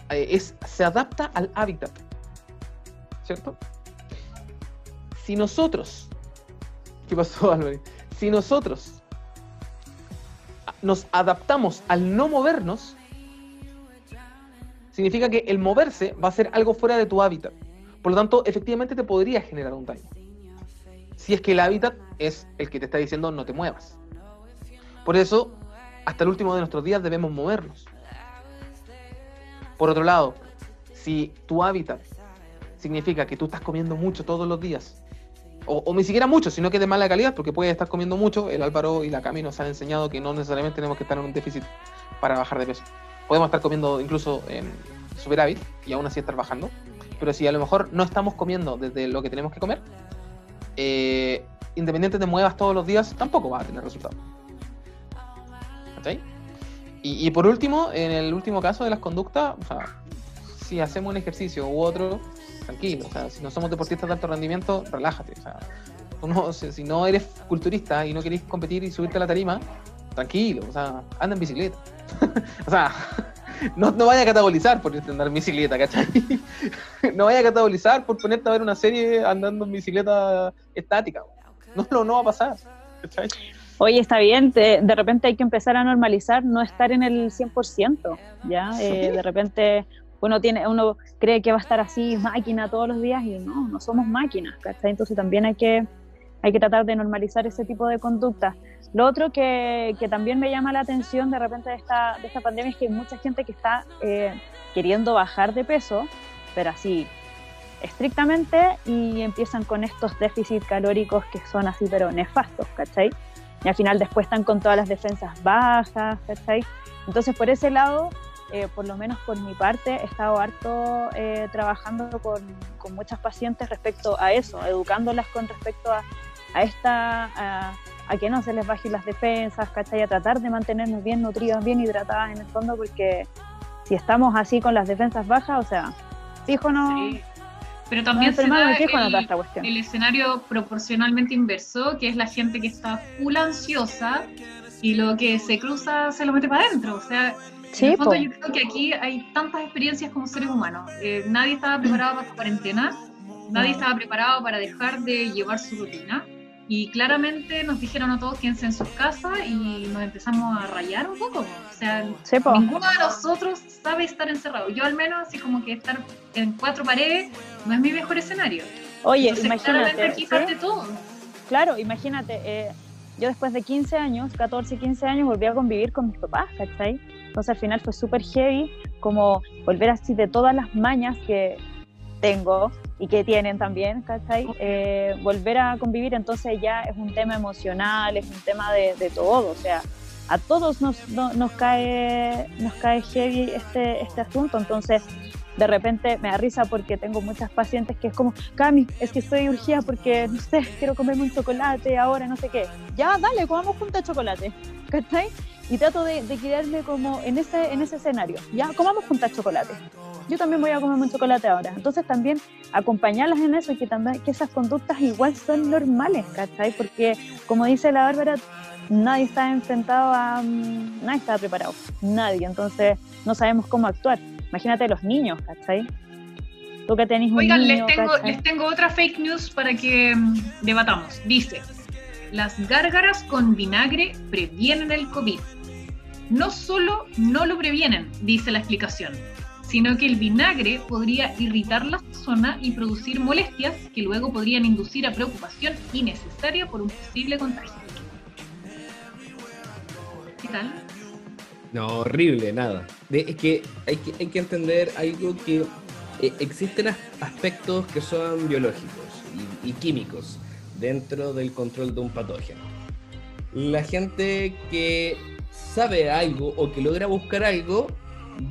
eh, es, se adapta al hábitat, ¿cierto? Si nosotros ¿Qué pasó, Álvaro? Si nosotros nos adaptamos al no movernos, significa que el moverse va a ser algo fuera de tu hábitat. Por lo tanto, efectivamente te podría generar un daño. Si es que el hábitat es el que te está diciendo no te muevas. Por eso, hasta el último de nuestros días debemos movernos. Por otro lado, si tu hábitat significa que tú estás comiendo mucho todos los días, o, ni siquiera mucho, sino que de mala calidad, porque puedes estar comiendo mucho. El Álvaro y la Cami nos han enseñado que no necesariamente tenemos que estar en un déficit para bajar de peso. Podemos estar comiendo incluso superávit y aún así estar bajando. Pero si a lo mejor no estamos comiendo desde lo que tenemos que comer, eh, independiente te muevas todos los días, tampoco vas a tener resultados. ¿Cachai? Y, por último, en el último caso de las conductas, si hacemos un ejercicio u otro, tranquilo. O sea, si no somos deportistas de alto rendimiento, relájate. O sea, tú no- si, si no eres culturista y no querés competir y subirte a la tarima, tranquilo. O sea, anda en bicicleta. o sea, no, no vaya a catabolizar por andar en bicicleta, ¿cachai? no vaya a catabolizar por ponerte a ver una serie andando en bicicleta estática. No, no, no va a pasar. ¿cachai? Oye, está bien, de, de repente hay que empezar a normalizar no estar en el 100%, ¿ya? Eh, de repente uno, tiene, uno cree que va a estar así, máquina todos los días, y no, no somos máquinas, ¿cachai? Entonces también hay que, hay que tratar de normalizar ese tipo de conductas. Lo otro que, que también me llama la atención de repente de esta, de esta pandemia es que hay mucha gente que está eh, queriendo bajar de peso, pero así estrictamente y empiezan con estos déficits calóricos que son así pero nefastos, ¿cachai? Y al final después están con todas las defensas bajas, ¿cachai? Entonces por ese lado, eh, por lo menos por mi parte, he estado harto eh, trabajando con, con muchas pacientes respecto a eso, educándolas con respecto a, a esta... A, a que no se les bajen las defensas, ¿cachai? A tratar de mantenernos bien nutridas, bien hidratadas en el fondo, porque si estamos así con las defensas bajas, o sea, fijo no... Sí. Pero también no se da fijo no el, esta cuestión. el escenario proporcionalmente inverso, que es la gente que está full ansiosa y lo que se cruza se lo mete para adentro. O sea, en el fondo yo creo que aquí hay tantas experiencias como seres humanos. Eh, nadie estaba preparado para esta cuarentena, nadie estaba preparado para dejar de llevar su rutina. Y claramente nos dijeron a todos quédense en sus casas y nos empezamos a rayar un poco. O sea, Sí, po. ninguno de nosotros sabe estar encerrado. Yo al menos, así como que estar en cuatro paredes no es mi mejor escenario. Oye, Entonces, imagínate, aquí ¿sí? parte todo. Claro, imagínate, eh, yo después de 15 años, 14, 15 años, volví a convivir con mis papás, ¿cachai? Entonces al final fue súper heavy como volver así de todas las mañas que tengo y que tienen también, ¿cachai? Eh, volver a convivir, entonces ya es un tema emocional, es un tema de, de todo, o sea, a todos nos, no- nos, cae, nos cae heavy este, este asunto, entonces de repente me da risa porque tengo muchas pacientes que es como, Cami, es que estoy urgida porque, no sé, quiero comerme un chocolate ahora, no sé qué. Ya, dale, comamos juntos chocolate, ¿cachai? Y trato de, de quedarme como en ese, en ese escenario, ya, comamos juntas chocolate. yo también voy a comerme un chocolate ahora. Entonces también acompañarlas en eso, que también que esas conductas igual son normales, ¿cachai? Porque como dice la Bárbara, nadie está enfrentado a... mm, Nadie está preparado, nadie. Entonces no sabemos cómo actuar. Imagínate los niños, ¿cachai? Tú que tenés un Oigan, niño, les tengo, ¿cachai? les tengo otra fake news para que mm, debatamos. Dice, las gárgaras con vinagre previenen el COVID. No solo no lo previenen, dice la explicación, sino que el vinagre podría irritar la zona y producir molestias que luego podrían inducir a preocupación innecesaria por un posible contagio. ¿Qué tal? No, horrible, nada. Es que hay, que entender algo que eh, existen as- aspectos que son biológicos y, y químicos dentro del control de un patógeno. La gente que sabe algo o que logra buscar algo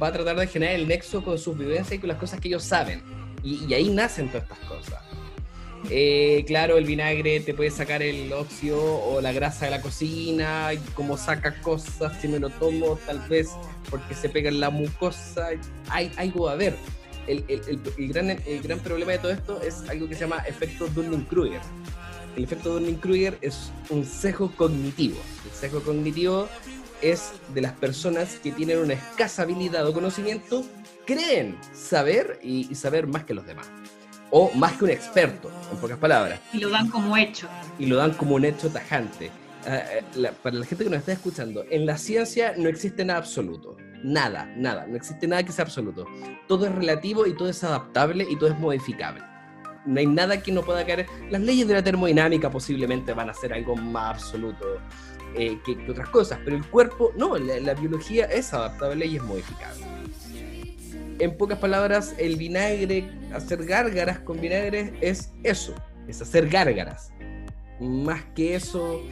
va a tratar de generar el nexo con sus vivencias y con las cosas que ellos saben. Y, y ahí nacen todas estas cosas. Eh, claro, el vinagre te puede sacar el óxido o la grasa de la cocina, como saca cosas, si me lo tomo, tal vez porque se pega en la mucosa, hay algo a ver. El, gran, problema de todo esto es algo que se llama efecto Dunning-Kruger. El efecto Dunning-Kruger es un sesgo cognitivo. El sesgo cognitivo es de las personas que tienen una escasa habilidad o conocimiento, creen saber y saber más que los demás. O más que un experto, en pocas palabras Y lo dan como hecho. y lo dan como un hecho tajante. Eh, la- para la gente que nos está escuchando, en la ciencia no existe nada absoluto. Nada, nada. No existe nada que sea absoluto. Todo es relativo y todo es adaptable y todo es modificable. No hay nada que no pueda caer. Las leyes de la termodinámica posiblemente van a ser algo más absoluto eh, que, que otras cosas, pero el cuerpo, no, la, la biología es adaptable y es modificable. En pocas palabras, el vinagre, hacer gárgaras con vinagre es eso, es hacer gárgaras más que eso,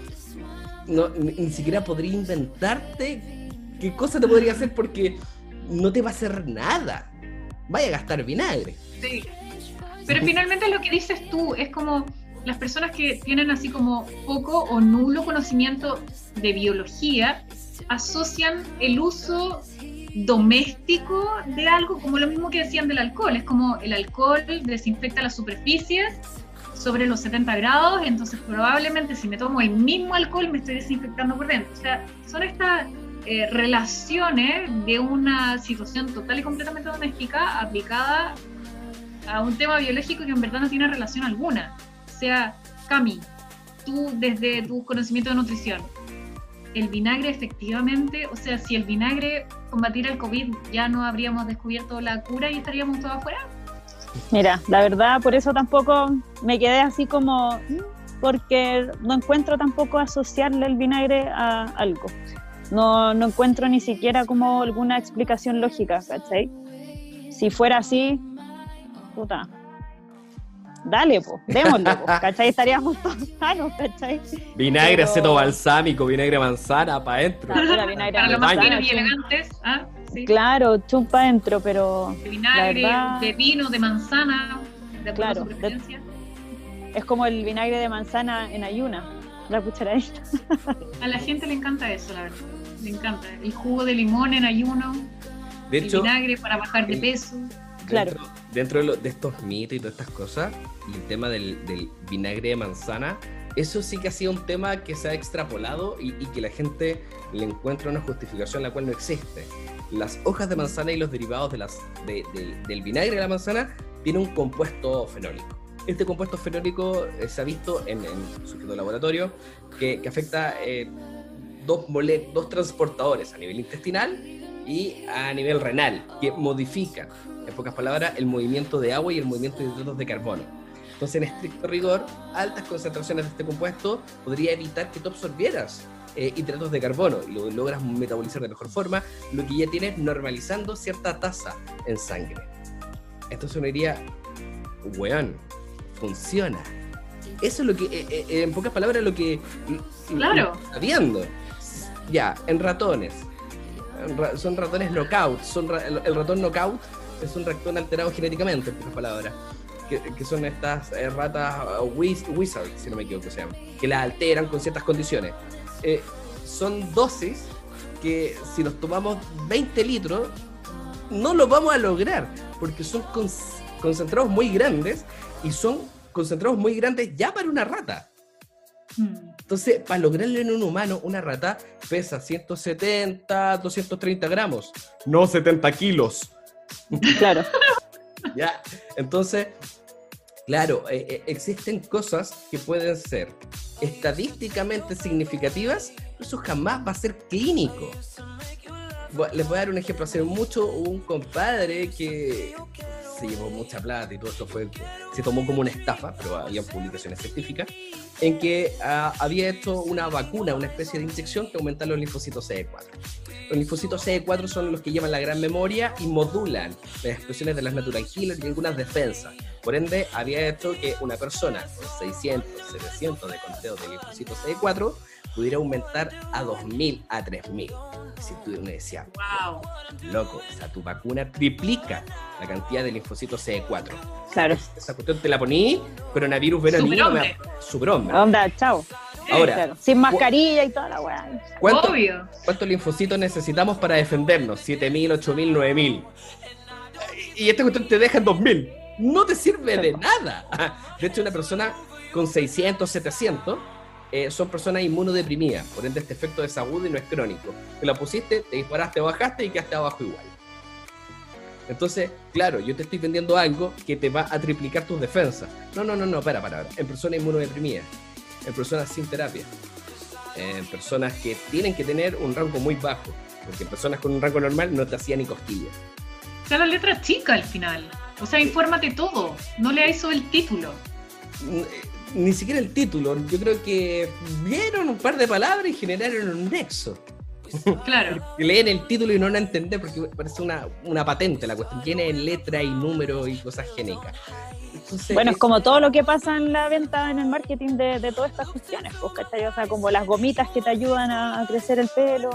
no, ni, siquiera podría inventarte qué cosa te podría hacer porque no te va a hacer nada. Vaya a gastar vinagre. Sí. Pero finalmente lo que dices tú es como las personas que tienen así como poco o nulo conocimiento de biología asocian el uso doméstico de algo como lo mismo que decían del alcohol. Es como el alcohol desinfecta las superficies sobre los 70 grados, entonces probablemente si me tomo el mismo alcohol me estoy desinfectando por dentro. O sea, son estas eh, relaciones de una situación total y completamente doméstica aplicada a un tema biológico que en verdad no tiene relación alguna. O sea, Cami, tú desde tu conocimiento de nutrición, el vinagre efectivamente, o sea, si el vinagre combatiera el COVID, ya no habríamos descubierto la cura y estaríamos todos afuera. Mira, la verdad, por eso tampoco me quedé así como, "Mm", porque no encuentro tampoco asociarle el vinagre a algo. No, no encuentro ni siquiera como alguna explicación lógica, ¿cachai? Si fuera así, puta, dale, pues, démosle, po, ¿cachai? Estaríamos todos sanos, ¿cachai? Vinagre, Pero- aceto balsámico, vinagre manzana, para adentro. Claro, vinagre Para los más finos y elegantes, ¿ah? Sí. Claro, chumpa adentro, pero de vinagre, La verdad- de vino, de manzana, de acuerdo Claro, a su de- preferencia. es como el vinagre de manzana en ayuna, la cucharadita. A la gente le encanta eso, la verdad. Le encanta. El jugo de limón en ayuno, De el hecho, vinagre para bajar de el- peso. Claro. dentro, dentro de, lo- de estos mitos y todas estas cosas, y el tema del, vinagre de manzana, eso sí que ha sido un tema que se ha extrapolado y, y que la gente le encuentra una justificación la cual no existe. Las hojas de manzana y los derivados del- vinagre de la manzana tienen un compuesto fenólico. Este compuesto fenólico eh, se ha visto en, en laboratorio que, que afecta eh, dos, mole- dos transportadores a nivel intestinal y a nivel renal, que modifican, en pocas palabras, el movimiento de agua y el movimiento de hidratos de carbono. Entonces, en estricto rigor, altas concentraciones de este compuesto podría evitar que tú absorbieras eh, hidratos de carbono y lo logras metabolizar de mejor forma, lo que ya tienes normalizando cierta tasa en sangre. Esto sonaría, weón, funciona. Eso es lo que, eh, eh, en pocas palabras, lo que Claro. viendo. Ya, en ratones. En ra- Son ratones knockout. Son ra- el ratón knockout es un ratón alterado genéticamente, en pocas palabras. Que, que son estas eh, ratas uh, wiz- wizard, si no me equivoco, se llaman, que las alteran con ciertas condiciones. Eh, son dosis que si nos tomamos 20 litros, no lo vamos a lograr. porque son cons- concentrados muy grandes y son concentrados muy grandes ya para una rata. Mm. Entonces, para lograrlo en un humano, una rata pesa 170, 230 gramos, no 70 kilos. Claro. ¿ya? Entonces, claro, eh, eh, existen cosas que pueden ser estadísticamente significativas, pero eso jamás va a ser clínico. Les voy a dar un ejemplo. Hace mucho un compadre que se llevó mucha plata y todo esto fue, se tomó como una estafa, pero había publicaciones científicas, en que ah, había hecho una vacuna, una especie de inyección que aumenta los linfocitos CD4. Los linfocitos CD4 son los que llevan la gran memoria y modulan las expresiones de las natural killers y algunas defensas. Por ende, había hecho que una persona con 600, 700 de conteo de linfocitos CD4 pudiera aumentar a 2000, a 3000. Si tú uno decía, Wow. loco, o sea, tu vacuna triplica la cantidad de linfocitos CD4. Claro. Esa cuestión te la poní, coronavirus ven a mí, no me- Superhombre. Onda, chao. Ahora, Claro. Sin mascarilla y toda la weá. ¿cuánto- Obvio. ¿Cuántos linfocitos necesitamos para defendernos? ¿7.000, 8.000, 9.000? Y esta cuestión te deja en 2.000. No te sirve de nada. De hecho, una persona con 600, 700 eh, son personas inmunodeprimidas. Por ende, este efecto es agudo y no es crónico. Te la pusiste, te disparaste, bajaste y quedaste abajo igual. Entonces, claro, yo te estoy vendiendo algo que te va a triplicar tus defensas. No, no, no, no, para, para. para. En personas inmunodeprimidas, en personas sin terapia, en personas que tienen que tener un rango muy bajo, porque personas con un rango normal no te hacían ni cosquillas. O sea, la letra chica al final. O sea, infórmate todo. No leáis sobre el título. Ni siquiera el título, yo creo que vieron un par de palabras y generaron un nexo. Claro. Leen el título y no lo entender porque parece una, una patente la cuestión, tiene en letra y número y cosas. Entonces, Bueno, es como todo lo que pasa en la venta, en el marketing de, de todas estas cuestiones, pues, ¿cachai? O sea, como las gomitas que te ayudan a, a crecer el pelo,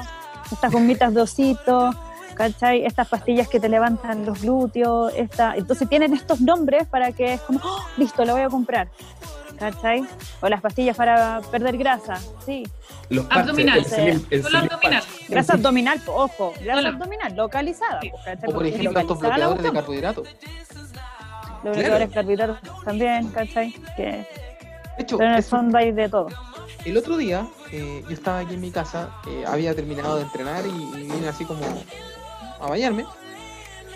estas gomitas de osito, ¿cachai? Estas pastillas que te levantan los glúteos, esta... entonces tienen estos nombres para que es como, ¡Oh! listo, lo voy a comprar, ¿cachai? O las pastillas para perder grasa, sí. los parches, Abdominal, el slim- el Solo abdominal. Grasa abdominal, ojo, grasa Solo- abdominal, localizada. O por ejemplo, estos bloqueadores de carbohidratos. Los Claro. bloqueadores carbohidratos también, ¿cachai? Que, De hecho, pero en el eso- fondo hay de todo. el otro día eh, yo estaba aquí en mi casa, eh, había terminado de entrenar y, y vine así como a bañarme.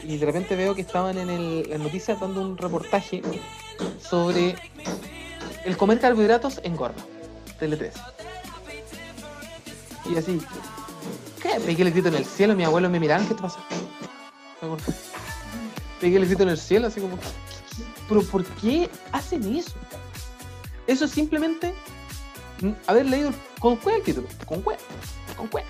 Y de repente veo que estaban en el, las noticias dando un reportaje sobre el comer carbohidratos engorda. Tele 13. Y así, ¿qué? Pegué el grito en el cielo, mi abuelo me miraban, ¿qué te pasa? Pegué el grito en el cielo, así como, ¿pero por qué hacen eso? Eso es simplemente haber leído con cuál el título, con cuál, con cuál.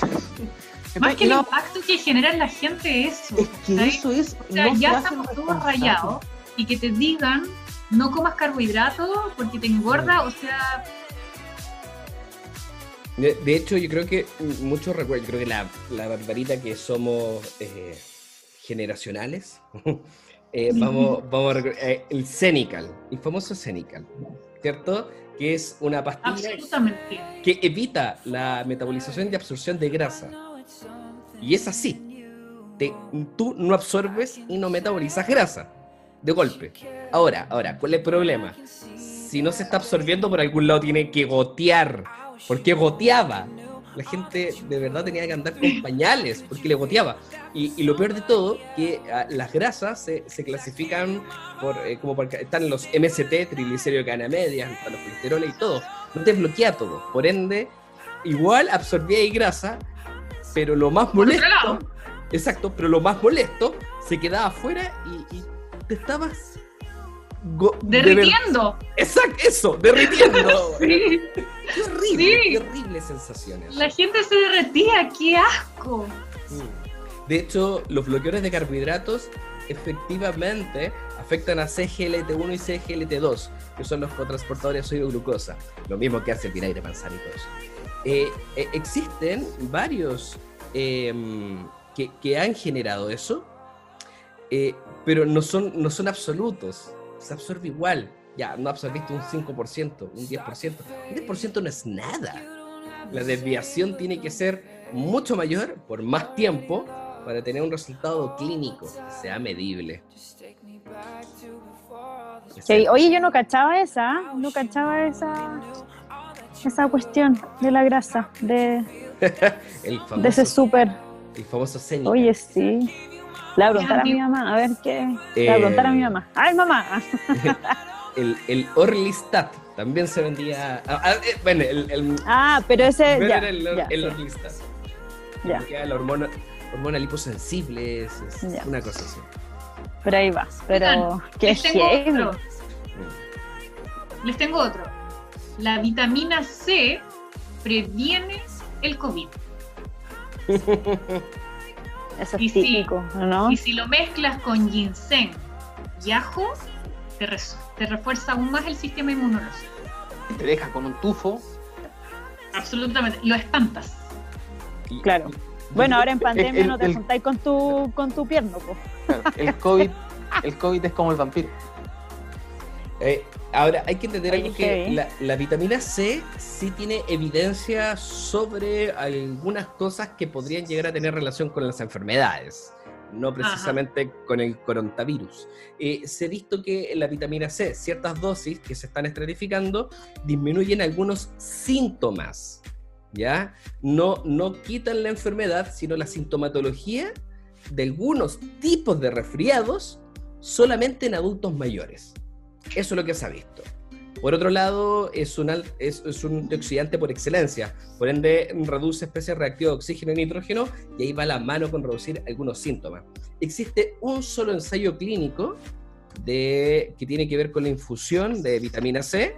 Más que el no, impacto que genera en la gente eso. es que eso es. O sea, no ya estamos todos rayados y que te digan no comas carbohidratos porque te engorda, o sea, De, de hecho, yo creo que muchos recuerdan, yo creo que la, la barbarita que somos eh, generacionales, eh, vamos, vamos a eh, el Cenical, el famoso Cenical, ¿cierto? Que es una pastilla que evita la metabolización y absorción de grasa. Y es así. Te- tú no absorbes y no metabolizas grasa de golpe. Ahora, ahora, ¿cuál es el problema? Si no se está absorbiendo por algún lado tiene que gotear. Porque goteaba. La gente de verdad tenía que andar con pañales porque le goteaba. Y, y lo peor de todo, que ah, las grasas se, se clasifican por, eh, como por, están los MST, triglicéridos de cadena media, están los colesteroles y todo. No te bloquea todo. Por ende, igual absorbía ahí grasa, pero lo más molesto, exacto, pero lo más molesto se quedaba afuera y, y te estabas de Derritiendo. Exacto, eso, derritiendo. Sí. Qué horrible, Sí. qué horrible sensaciones. La gente se derretía, qué asco. Mm. De hecho, los bloqueadores de carbohidratos efectivamente afectan a CGLT1 y CGLT2, que son los cotransportadores de sodio glucosa. Lo mismo que hace el vinagre manzana y todo eso. Eh, eh, existen varios em, que, que han generado eso, eh, pero no son, no son absolutos. Se absorbe igual. Ya, no absorbiste un 5%, un 10%. Un 10% no es nada. La desviación tiene que ser mucho mayor por más tiempo para tener un resultado clínico que sea medible. Que, oye, yo no cachaba esa, no cachaba esa, esa cuestión de la grasa, de, el famoso, de ese súper. el famoso. Oye, sí. Le voy a preguntar a mi mamá, a ver qué. Le voy a preguntar a mi Eh, mamá. ¡Ay, mamá! El, el Orlistat también se vendía. ah, ah, eh, bueno, el, el, Ah, pero ese. Ya, era el, ya, el sí, Orlistat. ya. Era la hormona, hormona liposensible, es, es Ya. una cosa así. Pero ahí va. Pero. ¡Qué les tengo heavy! otro. Les tengo otro. La vitamina C previene el COVID. Eso Y es sí. típico, ¿no? Y si lo mezclas con ginseng y ajo, te, res- te refuerza aún más el sistema inmunológico. Te deja con un tufo. Absolutamente. Lo espantas. Y- Claro. Bueno, ahora en pandemia el- no te el- juntáis con tu, con tu pierno. Claro, el COVID, el COVID es como el vampiro. Eh, ahora, hay que entender algo que la, la vitamina C sí tiene evidencia sobre algunas cosas que podrían llegar a tener relación con las enfermedades, no precisamente con el coronavirus. Eh, se ha visto que la vitamina C, ciertas dosis que se están estratificando, disminuyen algunos síntomas, ¿ya? No, no quitan la enfermedad, sino la sintomatología de algunos tipos de resfriados solamente en adultos mayores. Eso es lo que se ha visto. Por otro lado, es un, es un antioxidante por excelencia, por ende reduce especies reactivas de oxígeno y nitrógeno y ahí va la mano con reducir algunos síntomas. Existe un solo ensayo clínico de, que tiene que ver con la infusión de vitamina C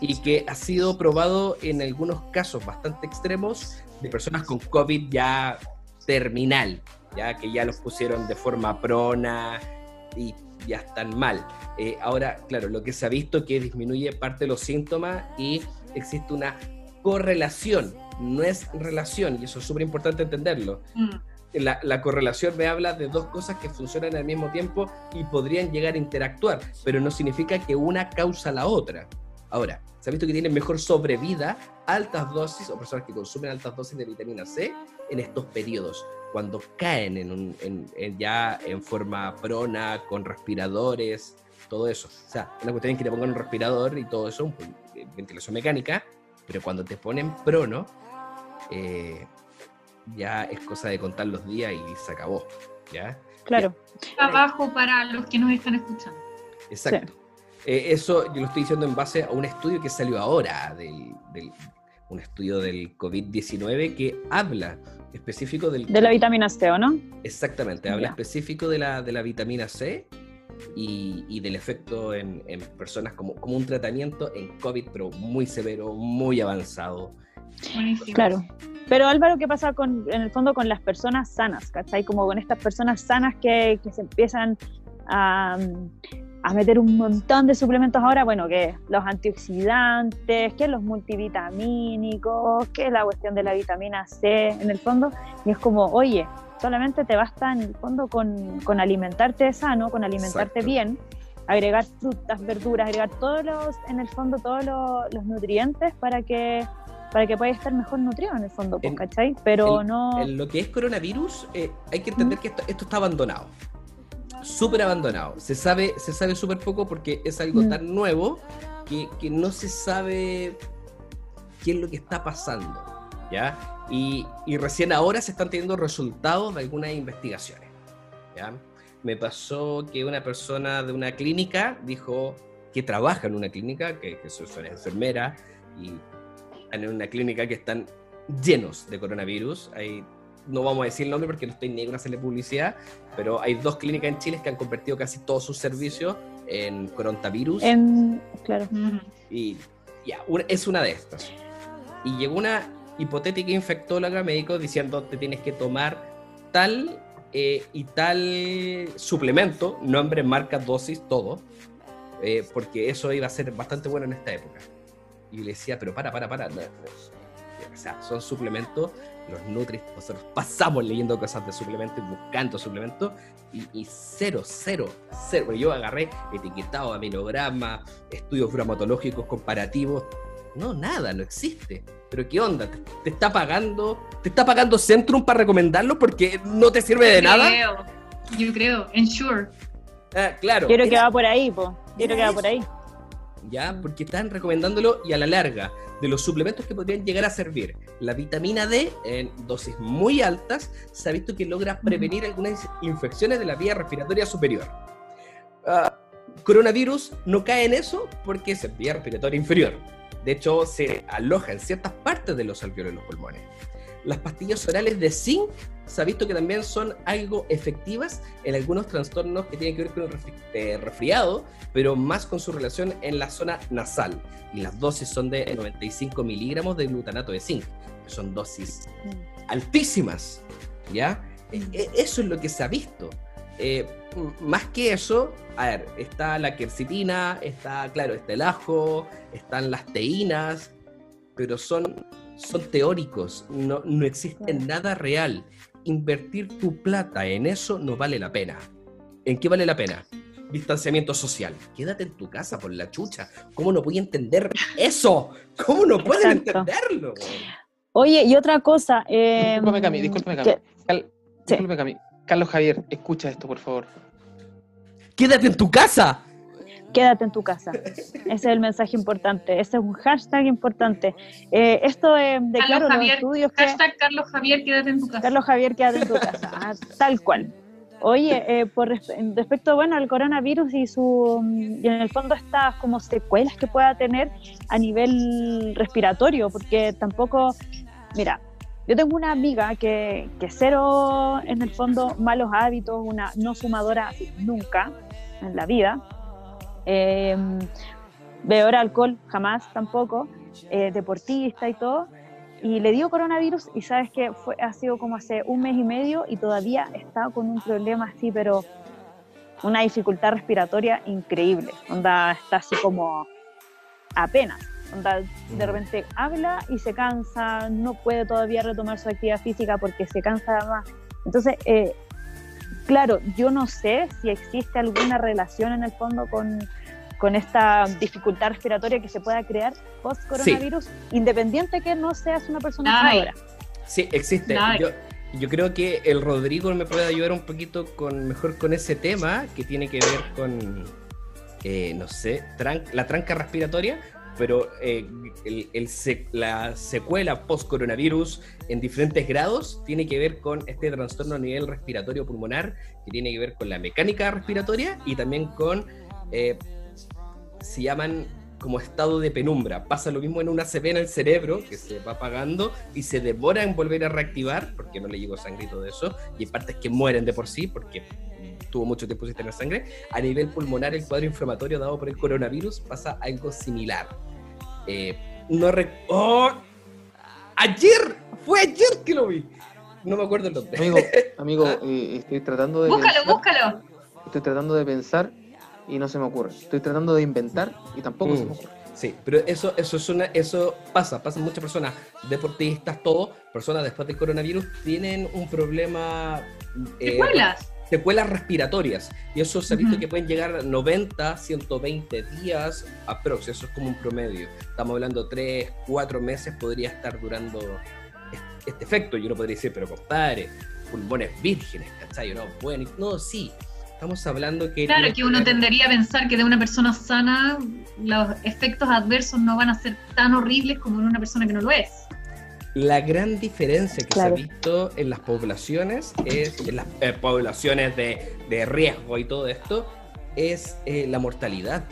y que ha sido probado en algunos casos bastante extremos de personas con COVID ya terminal, ya que ya los pusieron de forma prona y ya están mal. Eh, ahora, claro, lo que se ha visto es que disminuye parte de los síntomas y existe una correlación, no es relación, y eso es súper importante entenderlo. Mm. La, la correlación me habla de dos cosas que funcionan al mismo tiempo y podrían llegar a interactuar, pero no significa que una causa la otra. Ahora, se ha visto que tienen mejor sobrevida altas dosis o personas que consumen altas dosis de vitamina C en estos periodos, cuando caen en un- en- en ya en forma prona, con respiradores, todo eso. O sea, una cuestión es que te pongan un respirador y todo eso, un- ventilación mecánica, pero cuando te ponen prono, eh, ya es cosa de contar los días y se acabó. ¿Ya? Claro. Abajo para los que nos están escuchando. Exacto. Eh, eso yo lo estoy diciendo en base a un estudio que salió ahora, del, del- un estudio del COVID-19 que habla específico del... De la vitamina C, ¿o no? Exactamente, habla Ya. específico de la, de la vitamina C y, y del efecto en, en personas como, como un tratamiento en COVID, pero muy severo, muy avanzado. Buenísimo. Claro. Pero Álvaro, ¿qué pasa con, en el fondo con las personas sanas? ¿Cachai? Como con estas personas sanas que, que se empiezan a, a meter un montón de suplementos ahora, bueno, que los antioxidantes, que los multivitamínicos, que la cuestión de la vitamina C, en el fondo, y es como, oye, solamente te basta en el fondo con, con alimentarte sano, con alimentarte Exacto. bien, agregar frutas, verduras, agregar todos los, en el fondo, todos los, los nutrientes para que para que puedas estar mejor nutrido en el fondo, pues, En- ¿cachai? Pero en- no... En lo que es coronavirus, eh, hay que entender que esto, esto está abandonado. Súper abandonado. Se sabe, se sabe súper poco porque es algo Mm. tan nuevo que, que no se sabe qué es lo que está pasando. ¿Ya? Y, y recién ahora se están teniendo resultados de algunas investigaciones. ¿ya? Me pasó que una persona de una clínica dijo que trabaja en una clínica, que, que son enfermeras, y están en una clínica que están llenos de coronavirus. Hay, no vamos a decir el nombre porque no estoy ni con hacerle publicidad, pero hay dos clínicas en Chile que han convertido casi todos sus servicios en coronavirus En, claro. Y ya, es una de estas. Y llegó una hipotética infectóloga médico diciendo te tienes que tomar tal eh, y tal suplemento, nombre, marca, dosis, todo, eh, porque eso iba a ser bastante bueno en esta época. Y le decía, pero para, para, para. no, no. O sea, son suplementos, los Nutris, nosotros pasamos leyendo cosas de suplementos y buscando suplementos, y, y cero, cero, cero. Yo agarré etiquetado, aminograma, estudios bromatológicos comparativos, No, nada, no existe. Pero ¿qué onda? ¿Te, te está pagando? ¿Te está pagando Centrum para recomendarlo porque no te sirve de nada? Creo, yo creo, Ensure. Ah, claro. Quiero que va por ahí, po. Quiero que va por ahí. Ya, porque están recomendándolo y a la larga, de los suplementos que podrían llegar a servir, la vitamina D en dosis muy altas se ha visto que logra prevenir algunas infecciones de la vía respiratoria superior. Ah, coronavirus no cae en eso porque es en vía respiratoria inferior. De hecho, se aloja en ciertas partes de los alveolos de los pulmones. Las pastillas orales de zinc se ha visto que también son algo efectivas en algunos trastornos que tienen que ver con el resfri- eh, resfriado, pero más con su relación en la zona nasal. Y las dosis son de 95 miligramos de glutanato de zinc, que son dosis altísimas, ¿ya? E- e- Eso es lo que se ha visto. Eh, más que eso, a ver, está la quercitina, está, claro, está el ajo, están las teínas, pero son, son teóricos, no, no existe nada real. Invertir tu plata en eso no vale la pena. ¿En qué vale la pena? Distanciamiento social. Quédate en tu casa por la chucha. ¿Cómo no voy a entender eso? ¿Cómo no pueden Exacto. entenderlo? Oye, y otra cosa. eh, Discúlpame, Cami, discúlpame, Cami. Cal- discúlpame, Cami. Carlos Javier, escucha esto, por favor. Quédate en tu casa. Quédate en tu casa. Ese es el mensaje importante. Ese es un hashtag importante. Eh, esto eh, de Carlos claro, los Javier, estudios que. Hashtag Carlos Javier, quédate en tu casa. Carlos Javier, quédate en tu casa. Ah, tal cual. Oye, eh, por respe- respecto bueno, al coronavirus y su y en el fondo estas como secuelas que pueda tener a nivel respiratorio, porque tampoco, mira, yo tengo una amiga que, que cero en el fondo malos hábitos, una no fumadora nunca en la vida, eh, bebedora de alcohol jamás tampoco, eh, deportista y todo, y le dio coronavirus y sabes que fue, ha sido como hace un mes y medio y todavía está con un problema así, pero una dificultad respiratoria increíble. Onda, está así como apenas. Onda, de repente habla y se cansa, no puede todavía retomar su actividad física porque se cansa más. Entonces, eh, claro, yo no sé si existe alguna relación en el fondo con, con esta dificultad respiratoria que se pueda crear post-coronavirus, independiente que no seas una persona fumadora. Sí, existe. Yo, yo creo que el Rodrigo me puede ayudar un poquito con mejor con ese tema que tiene que ver con, eh, no sé, tran- la tranca respiratoria, pero eh, la secuela post-coronavirus en diferentes grados tiene que ver con este trastorno a nivel respiratorio pulmonar, que tiene que ver con la mecánica respiratoria y también con, eh, se llaman como estado de penumbra. Pasa lo mismo en una ACV en el cerebro, que se va apagando y se demora en volver a reactivar, porque no le llegó sangre y todo eso, y hay partes que mueren de por sí, porque tuvo mucho tiempo sin tener sangre. A nivel pulmonar, el cuadro inflamatorio dado por el coronavirus pasa algo similar. Eh, no rec- ¡Oh! ¡Ayer! ¡Fue ayer que lo vi! No me acuerdo el nombre. Amigo, amigo, eh, estoy tratando de Búscalo, pensar, búscalo. estoy tratando de pensar y no se me ocurre. Estoy tratando de inventar y tampoco se Mm. me ocurre. Sí, pero eso, eso es una, eso pasa, pasa en muchas personas, deportistas, todo, personas después del coronavirus tienen un problema eh, Secuelas. Secuelas respiratorias. Y eso se ha visto que pueden llegar a 90, 120 días aprox. Eso es como un promedio. Estamos hablando 3, 4 meses podría estar durando es- este efecto. Yo no podría decir, pero compadre, pulmones vírgenes, ¿cachai? No, bueno, no, sí. Estamos hablando que... Claro, que uno tendería a pensar que de una persona sana los efectos adversos no van a ser tan horribles como en una persona que no lo es. La gran diferencia que Claro. se ha visto en las poblaciones, es, en las eh, poblaciones de, de riesgo y todo esto, es eh, la mortalidad.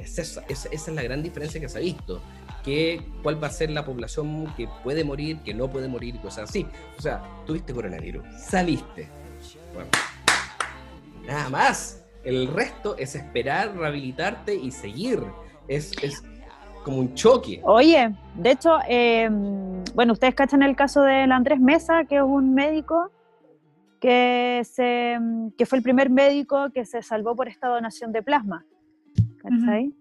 Es esa, es la gran diferencia que se ha visto. Que, ¿Cuál va a ser la población que puede morir, que no puede morir y cosas así? O sea, tuviste coronavirus, saliste. Bueno, nada más. El resto es esperar, rehabilitarte y seguir. Es, es como un choque. Oye, de hecho, eh, bueno, ustedes cachan el caso del Andrés Mesa, que es un médico que, se, que fue el primer médico que se salvó por esta donación de plasma. ¿Cachai?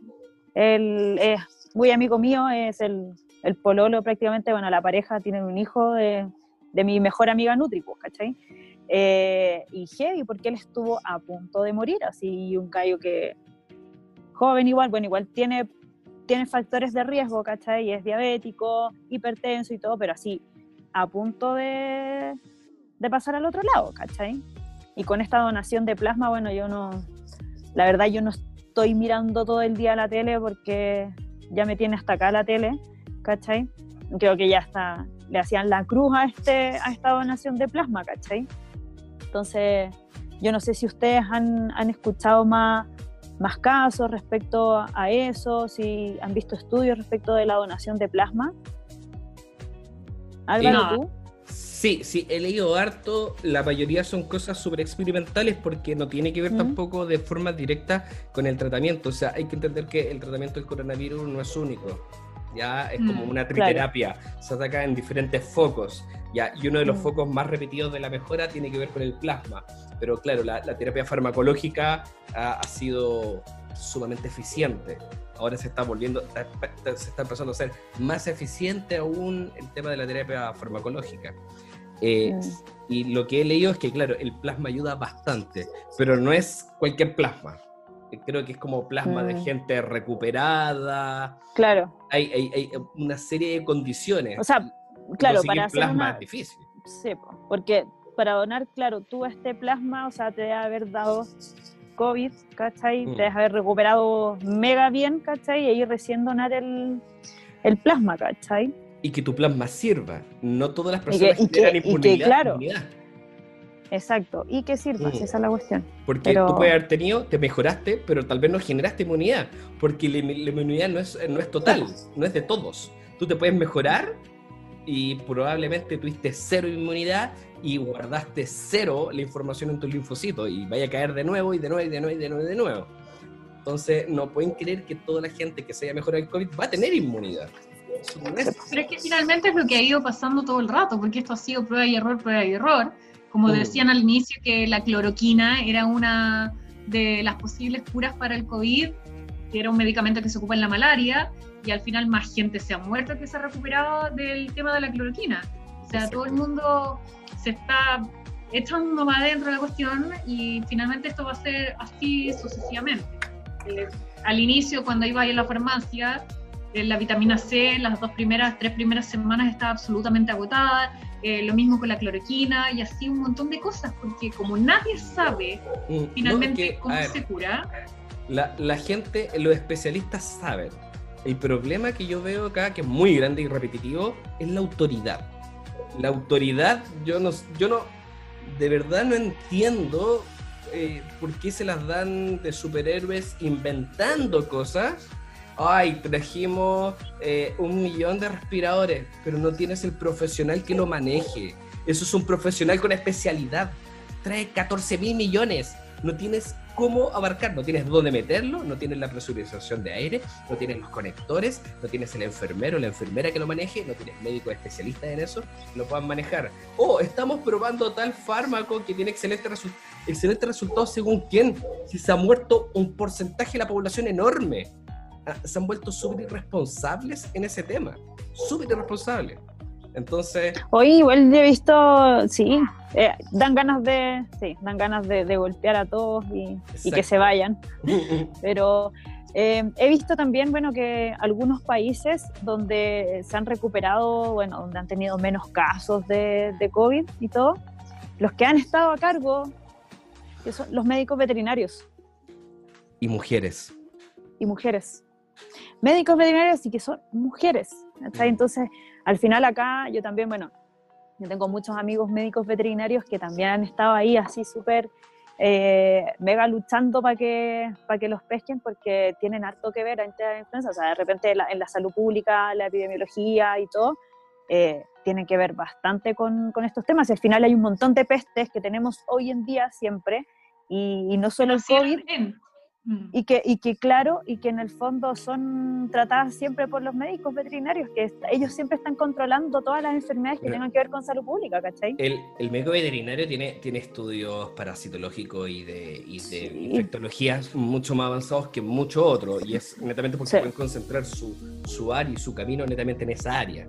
Él es muy amigo mío, es el, el pololo prácticamente, bueno, la pareja tiene un hijo de, de mi mejor amiga Nutri, pues, ¿cachai? Eh, y heavy, porque él estuvo a punto de morir, así un gallo que joven igual, bueno, igual tiene tiene factores de riesgo, ¿cachai? Y es diabético, hipertenso y todo, pero así, a punto de, de pasar al otro lado, ¿cachai? Y con esta donación de plasma, bueno, yo no, la verdad yo no estoy mirando todo el día la tele porque ya me tiene hasta acá la tele, ¿cachai? Creo que ya está, le hacían la cruz a, este, a esta donación de plasma, ¿cachai? Entonces, yo no sé si ustedes han, han escuchado más, más casos respecto a eso, si han visto estudios respecto de la donación de plasma. Álvaro, No. tú. Sí, sí, he leído harto. La mayoría son cosas súper experimentales porque no tiene que ver tampoco de forma directa con el tratamiento. O sea, hay que entender que el tratamiento del coronavirus no es único. Ya es como Mm, una claro. triterapia. Se ataca en diferentes focos. Ya, y uno de los Mm. focos más repetidos de la mejora tiene que ver con el plasma. Pero claro, la, la terapia farmacológica ha, ha sido sumamente eficiente. Ahora se está volviendo, se está empezando a ser más eficiente aún el tema de la terapia farmacológica. Eh, Mm. y lo que he leído es que, claro, el plasma ayuda bastante, pero no es cualquier plasma. Creo que es como plasma de Mm. gente recuperada. Claro, Hay, hay- hay una serie de condiciones. o sea, claro, para hacer plasma una... es difícil. Sí, po, porque para donar, claro, tú este plasma, o sea, te debe haber dado COVID, ¿cachai? Mm. Te debes haber recuperado mega bien, ¿cachai? Y ahí recién donar el, el plasma, ¿cachai? Y que tu plasma sirva. No todas las personas y que- generan y que, inmunidad. claro. Exacto. Y que sirva, Mm. esa es la cuestión. Porque Pero- tú puedes haber tenido, te mejoraste, pero tal vez no generaste inmunidad, porque la, la inmunidad no es, no es total, no es de todos. Tú te puedes mejorar y probablemente tuviste cero inmunidad y guardaste cero la información en tus linfocitos y vaya a caer de nuevo y de nuevo y de nuevo y de nuevo y de nuevo. Entonces, no pueden creer que toda la gente que se haya mejorado el COVID va a tener inmunidad. Pero es que finalmente es lo que ha ido pasando todo el rato, porque esto ha sido prueba y error, prueba y error. Como Mm. decían al inicio que la cloroquina era una de las posibles curas para el COVID, que era un medicamento que se ocupa en la malaria, y al final más gente se ha muerto que se ha recuperado del tema de la cloroquina. O sea, todo el mundo se está echando más adentro de la cuestión y finalmente esto va a ser así sucesivamente. Eh, al inicio, cuando iba a ir a la farmacia, eh, la vitamina C, las dos primeras, tres primeras semanas estaba absolutamente agotada, eh, lo mismo con la cloroquina y así un montón de cosas, porque como nadie sabe Mm, no, finalmente es que, cómo ver, se cura, La, la gente, los especialistas saben. El problema que yo veo acá, que es muy grande y repetitivo, es la autoridad. La autoridad, yo no, yo no, de verdad no entiendo eh, por qué se las dan de superhéroes inventando cosas. Ay, trajimos eh, un millón de respiradores, pero no tienes el profesional que lo maneje. Eso es un profesional con especialidad. Trae 14 mil millones. No tienes cómo abarcar, no tienes dónde meterlo, no tienes la presurización de aire, no tienes los conectores, no tienes el enfermero o la enfermera que lo maneje, no tienes médicos especialistas en eso lo puedan manejar. Oh, estamos probando tal fármaco que tiene excelente, resu- excelente resultado según quién. Si se ha muerto un porcentaje de la población enorme. Ah, Se han vuelto súper irresponsables en ese tema. Súper irresponsables. Entonces, Hoy igual yo he visto, sí, eh, dan ganas de, sí, dan ganas de, de golpear a todos y, y que se vayan. Pero eh, he visto también, bueno, que algunos países donde se han recuperado, bueno, donde han tenido menos casos de, de COVID y todo, los que han estado a cargo, que son los médicos veterinarios y mujeres. y mujeres. Médicos veterinarios y que son mujeres. ¿cachai? Entonces, al final acá yo también, bueno, yo tengo muchos amigos médicos veterinarios que también han estado ahí así súper eh, mega luchando para que, para que los pesquen porque tienen harto que ver en tema de influenza. O sea, de repente la- en la salud pública, la epidemiología y todo, eh, tienen que ver bastante con, con estos temas. Y al final hay un montón de pestes que tenemos hoy en día siempre y, y no solo el COVID. Mm. y que, y que claro, y que en el fondo son tratadas siempre por los médicos veterinarios, que est- ellos siempre están controlando todas las enfermedades que Mira. tengan que ver con salud pública, ¿cachai? El, el médico veterinario tiene, tiene estudios parasitológicos y de, y de Sí. infectologías mucho más avanzados que muchos otros, y es netamente porque Sí. pueden concentrar su, su área y su camino netamente en esa área.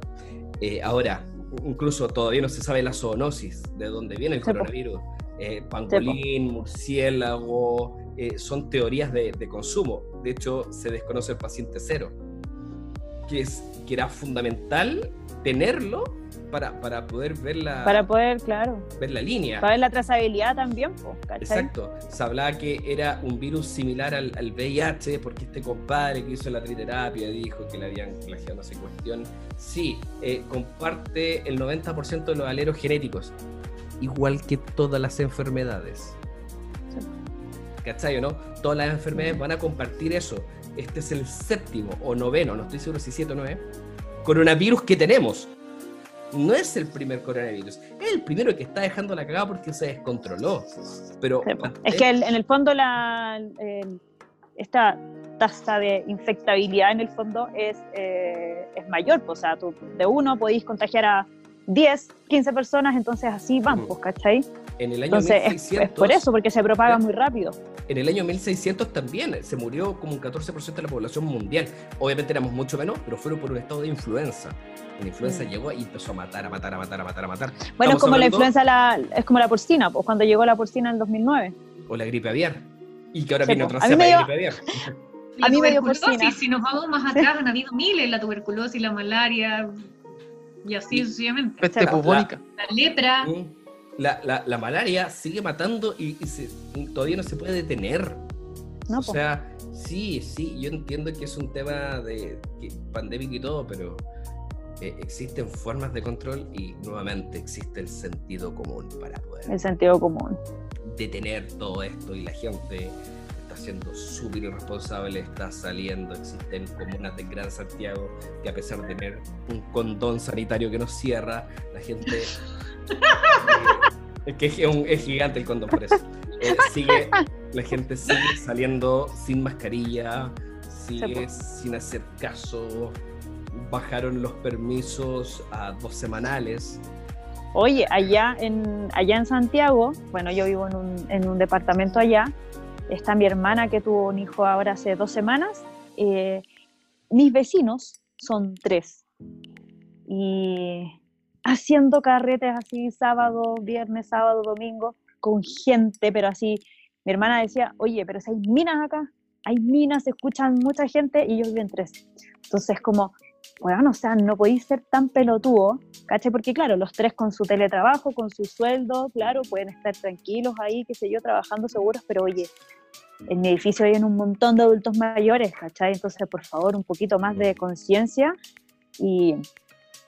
Eh, ahora, incluso todavía no se sabe la zoonosis, de dónde viene el Sí, coronavirus. Eh, pangolín, murciélago, eh, son teorías de, de consumo. De hecho, se desconoce el paciente cero. que, es, que era fundamental tenerlo para, para poder ver la, Para poder, claro, ver la línea. para ver la trazabilidad también. Exacto. Se hablaba que era un virus similar al, al VIH, porque este compadre que hizo la triterapia dijo que le habían plagiado no sé cuestión. Sí, eh, comparte el 90% de los aleros genéticos, igual que todas las enfermedades. ¿Cachai o no? Todas las enfermedades van a compartir eso. Este es el séptimo o noveno, no estoy seguro si siete o nueve, coronavirus que tenemos. No es el primer coronavirus, es el primero que está dejando la cagada porque se descontroló. Pero Sí. Es que el- en el fondo la, esta tasa de infectabilidad en el fondo es, eh, es mayor, o sea, tú de uno podéis contagiar a 10, 15 personas, entonces así van, Mm. pues, ¿cachai? en el año Entonces es, 1600, es por eso, porque se propaga muy rápido. en el año 1600 también se murió como un 14% de la población mundial. Obviamente éramos mucho menos, pero fueron por un estado de influenza. La influenza Mm. llegó y empezó a matar, a matar, a matar, a matar, a matar. Bueno, es como la influenza, la, es como la porcina, pues cuando llegó la porcina en el 2009. O la gripe aviar. Y que ahora Sí, viene po. otra cepa de gripe aviar. La A mí me dio porcina. si nos vamos más atrás, han habido miles, la tuberculosis, la malaria y así sucesivamente. Peste Claro. bubónica. La lepra, Mm. La, la- la malaria sigue matando y, y se- y todavía no se puede detener. ¿no? o po. sea, sí, sí, yo entiendo que es un tema de que- pandémico y todo, pero eh, existen formas de control y nuevamente existe el sentido común para poder el sentido común. detener todo esto y la gente está siendo súper irresponsable, está saliendo, existen comunas de Gran Santiago que a pesar de tener un condón sanitario que nos cierra, la gente... eh, es que es, un- es gigante el condón por eso. Eh, sigue, la gente sigue saliendo sin mascarilla, sigue sin hacer caso, bajaron los permisos a dos semanales. Oye, allá en, allá en Santiago, bueno, yo vivo en un, en un departamento allá, está mi hermana que tuvo un hijo ahora hace dos semanas. eh, mis vecinos son tres. Y haciendo carretes así sábado, viernes, sábado, domingo, con gente, pero así, mi hermana decía, oye, pero si hay minas acá, hay minas, se escuchan mucha gente y ellos viven tres. Entonces, como, bueno, o sea, no podéis ser tan pelotudo, ¿cachai? Porque claro, los tres con su teletrabajo, con su sueldo, claro, pueden estar tranquilos ahí, qué sé yo, trabajando seguros, pero oye, en mi edificio hay un montón de adultos mayores, ¿cachai? Entonces, por favor, un poquito más de conciencia y...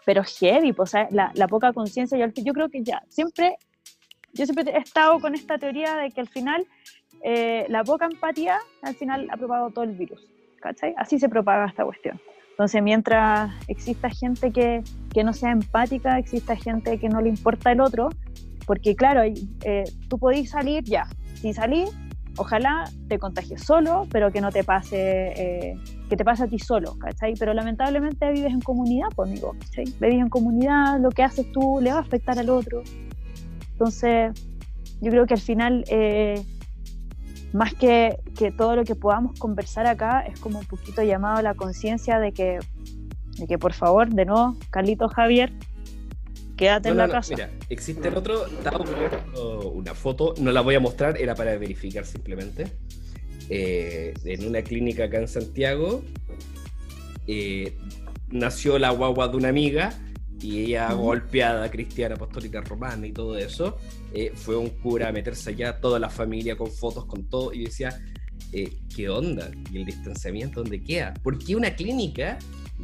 Pero heavy, pues, la, la poca conciencia, yo, yo creo que ya, siempre, yo siempre he estado con esta teoría de que al final eh, la poca empatía al final ha propagado todo el virus, ¿cachai? Así se propaga esta cuestión. Entonces, mientras exista gente que, que no sea empática, exista gente que no le importa el otro, porque claro, eh, tú podés salir ya, si salís, ojalá te contagies solo, pero que no te pase, eh, que te pase a ti solo, ¿cachai? Pero lamentablemente vives en comunidad, pues, amigo, ¿cachai? Vives en comunidad, lo que haces tú le va a afectar al otro. Entonces, yo creo que al final, eh, más que, que todo lo que podamos conversar acá, es como un poquito llamado a la conciencia de que, de que, por favor, de nuevo, Carlito Javier, quédate No, en no, la no, casa. Mira, existe el otro, estaba poniendo una foto, no la voy a mostrar, era para verificar simplemente. Eh, en una clínica acá en Santiago, eh, nació la guagua de una amiga y ella golpeada, cristiana, apostólica romana y todo eso, eh, fue un cura a meterse allá, toda la familia con fotos, con todo, y decía, eh, ¿qué onda? ¿Y el distanciamiento dónde queda? ¿Por qué una clínica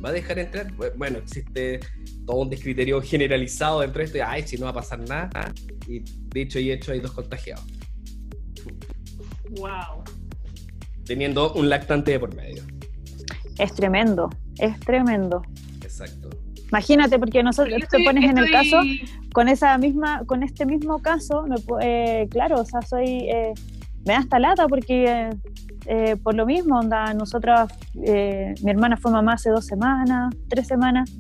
va a dejar entrar? Bueno, existe todo un descriterio generalizado dentro de esto, y, ay, si no va a pasar nada, y dicho y hecho hay dos contagiados, wow. teniendo un lactante de por medio. Es tremendo, es tremendo. Exacto. Imagínate, porque nosotros Yo te estoy- pones en el estoy- caso, con esa misma, con este mismo caso, me eh, claro, o sea, soy, eh, me da hasta lata porque eh, eh, por lo mismo, onda, nosotras, eh, mi hermana fue mamá hace dos semanas, tres semanas,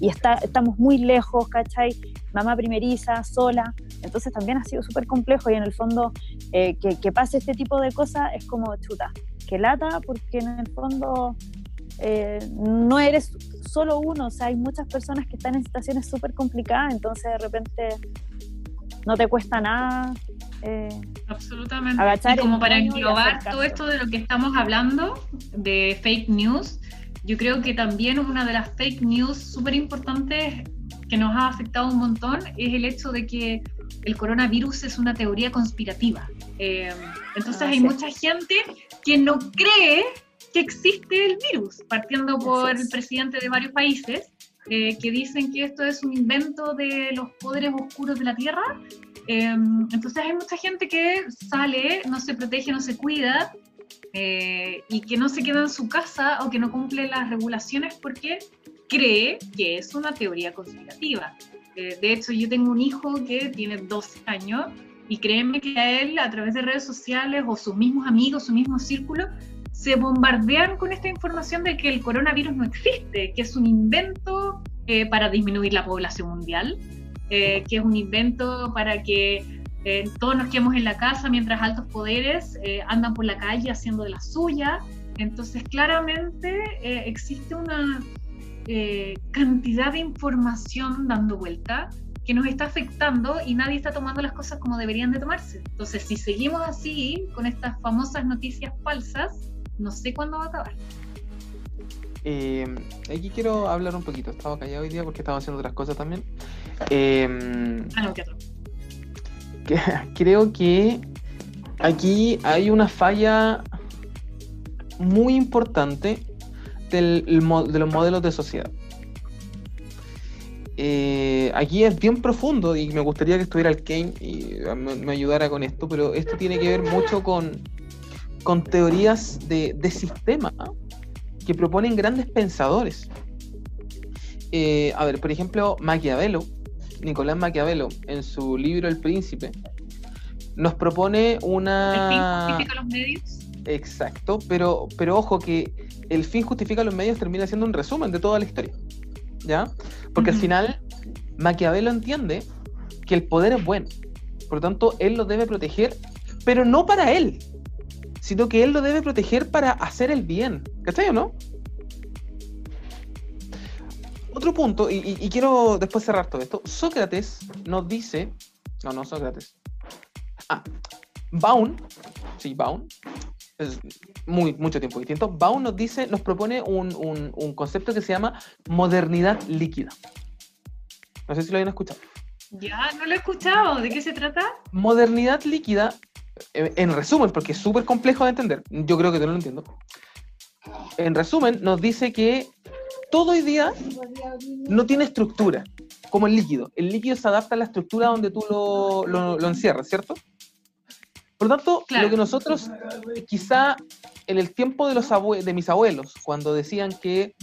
y está, estamos muy lejos, ¿cachai? Mamá primeriza, sola, entonces también ha sido súper complejo y en el fondo eh, que, que pase este tipo de cosas es como chuta, que lata porque en el fondo eh, no eres solo uno, o sea, hay muchas personas que están en situaciones súper complicadas, entonces de repente no te cuesta nada. eh, Absolutamente. Agachar y como para englobar todo esto de lo que estamos hablando, de fake news, yo creo que también una de las fake news súper importantes que nos ha afectado un montón es el hecho de que el coronavirus es una teoría conspirativa. Eh, entonces Ah, hay sí. mucha gente que no cree que existe el virus, partiendo por el presidente de varios países, eh, que dicen que esto es un invento de los poderes oscuros de la Tierra. Eh, entonces hay mucha gente que sale, no se protege, no se cuida, eh, y que no se queda en su casa o que no cumple las regulaciones porque cree que es una teoría conspirativa. Eh, de hecho, yo tengo un hijo que tiene 12 años y créeme que a él, a través de redes sociales o sus mismos amigos, su mismo círculo, se bombardean con esta información de que el coronavirus no existe, que es un invento eh, para disminuir la población mundial, eh, que es un invento para que eh, todos nos quedemos en la casa mientras altos poderes eh, andan por la calle haciendo de la suya. Entonces, claramente eh, existe una eh, cantidad de información dando vuelta que nos está afectando y nadie está tomando las cosas como deberían de tomarse. Entonces, si seguimos así, con estas famosas noticias falsas, no sé cuándo va a acabar. Eh, aquí quiero hablar un poquito. Estaba callado hoy día porque estaba haciendo otras cosas también. Eh, Ah, no, que otro. que- creo que aquí hay una falla muy importante del, de los modelos de sociedad. Eh, aquí es bien profundo y me gustaría que estuviera el Kane y me, me ayudara con esto, pero esto tiene que ver mucho con, con teorías de, de sistema que proponen grandes pensadores. Eh, a ver, por ejemplo, Maquiavelo, Nicolás Maquiavelo, en su libro El Príncipe, nos propone ¿El fin una... justifica los medios? Exacto, pero, pero ojo que el fin justifica los medios termina siendo un resumen de toda la historia. ¿Ya? Porque al final Maquiavelo entiende que el poder es bueno. Por lo tanto, él lo debe proteger, pero no para él, sino que él lo debe proteger para hacer el bien. ¿Cachai o no? Otro punto, y, quiero después cerrar todo esto. Sócrates nos dice. No, no, Sócrates. Ah, Baun, sí, Baun, es muy, mucho tiempo distinto. Baun nos dice, nos propone un, un- un concepto que se llama modernidad líquida. No sé si lo habían escuchado. Ya, no lo he escuchado. ¿De qué se trata? Modernidad líquida, en resumen, porque es súper complejo de entender, yo creo que tú no lo entiendo. En resumen, nos dice que todo hoy día no tiene estructura, como el líquido. El líquido se adapta a la estructura donde tú lo, lo- lo encierras, ¿cierto? Por lo tanto, Claro. lo que nosotros, quizá en el tiempo de, los abue- de mis abuelos, cuando decían que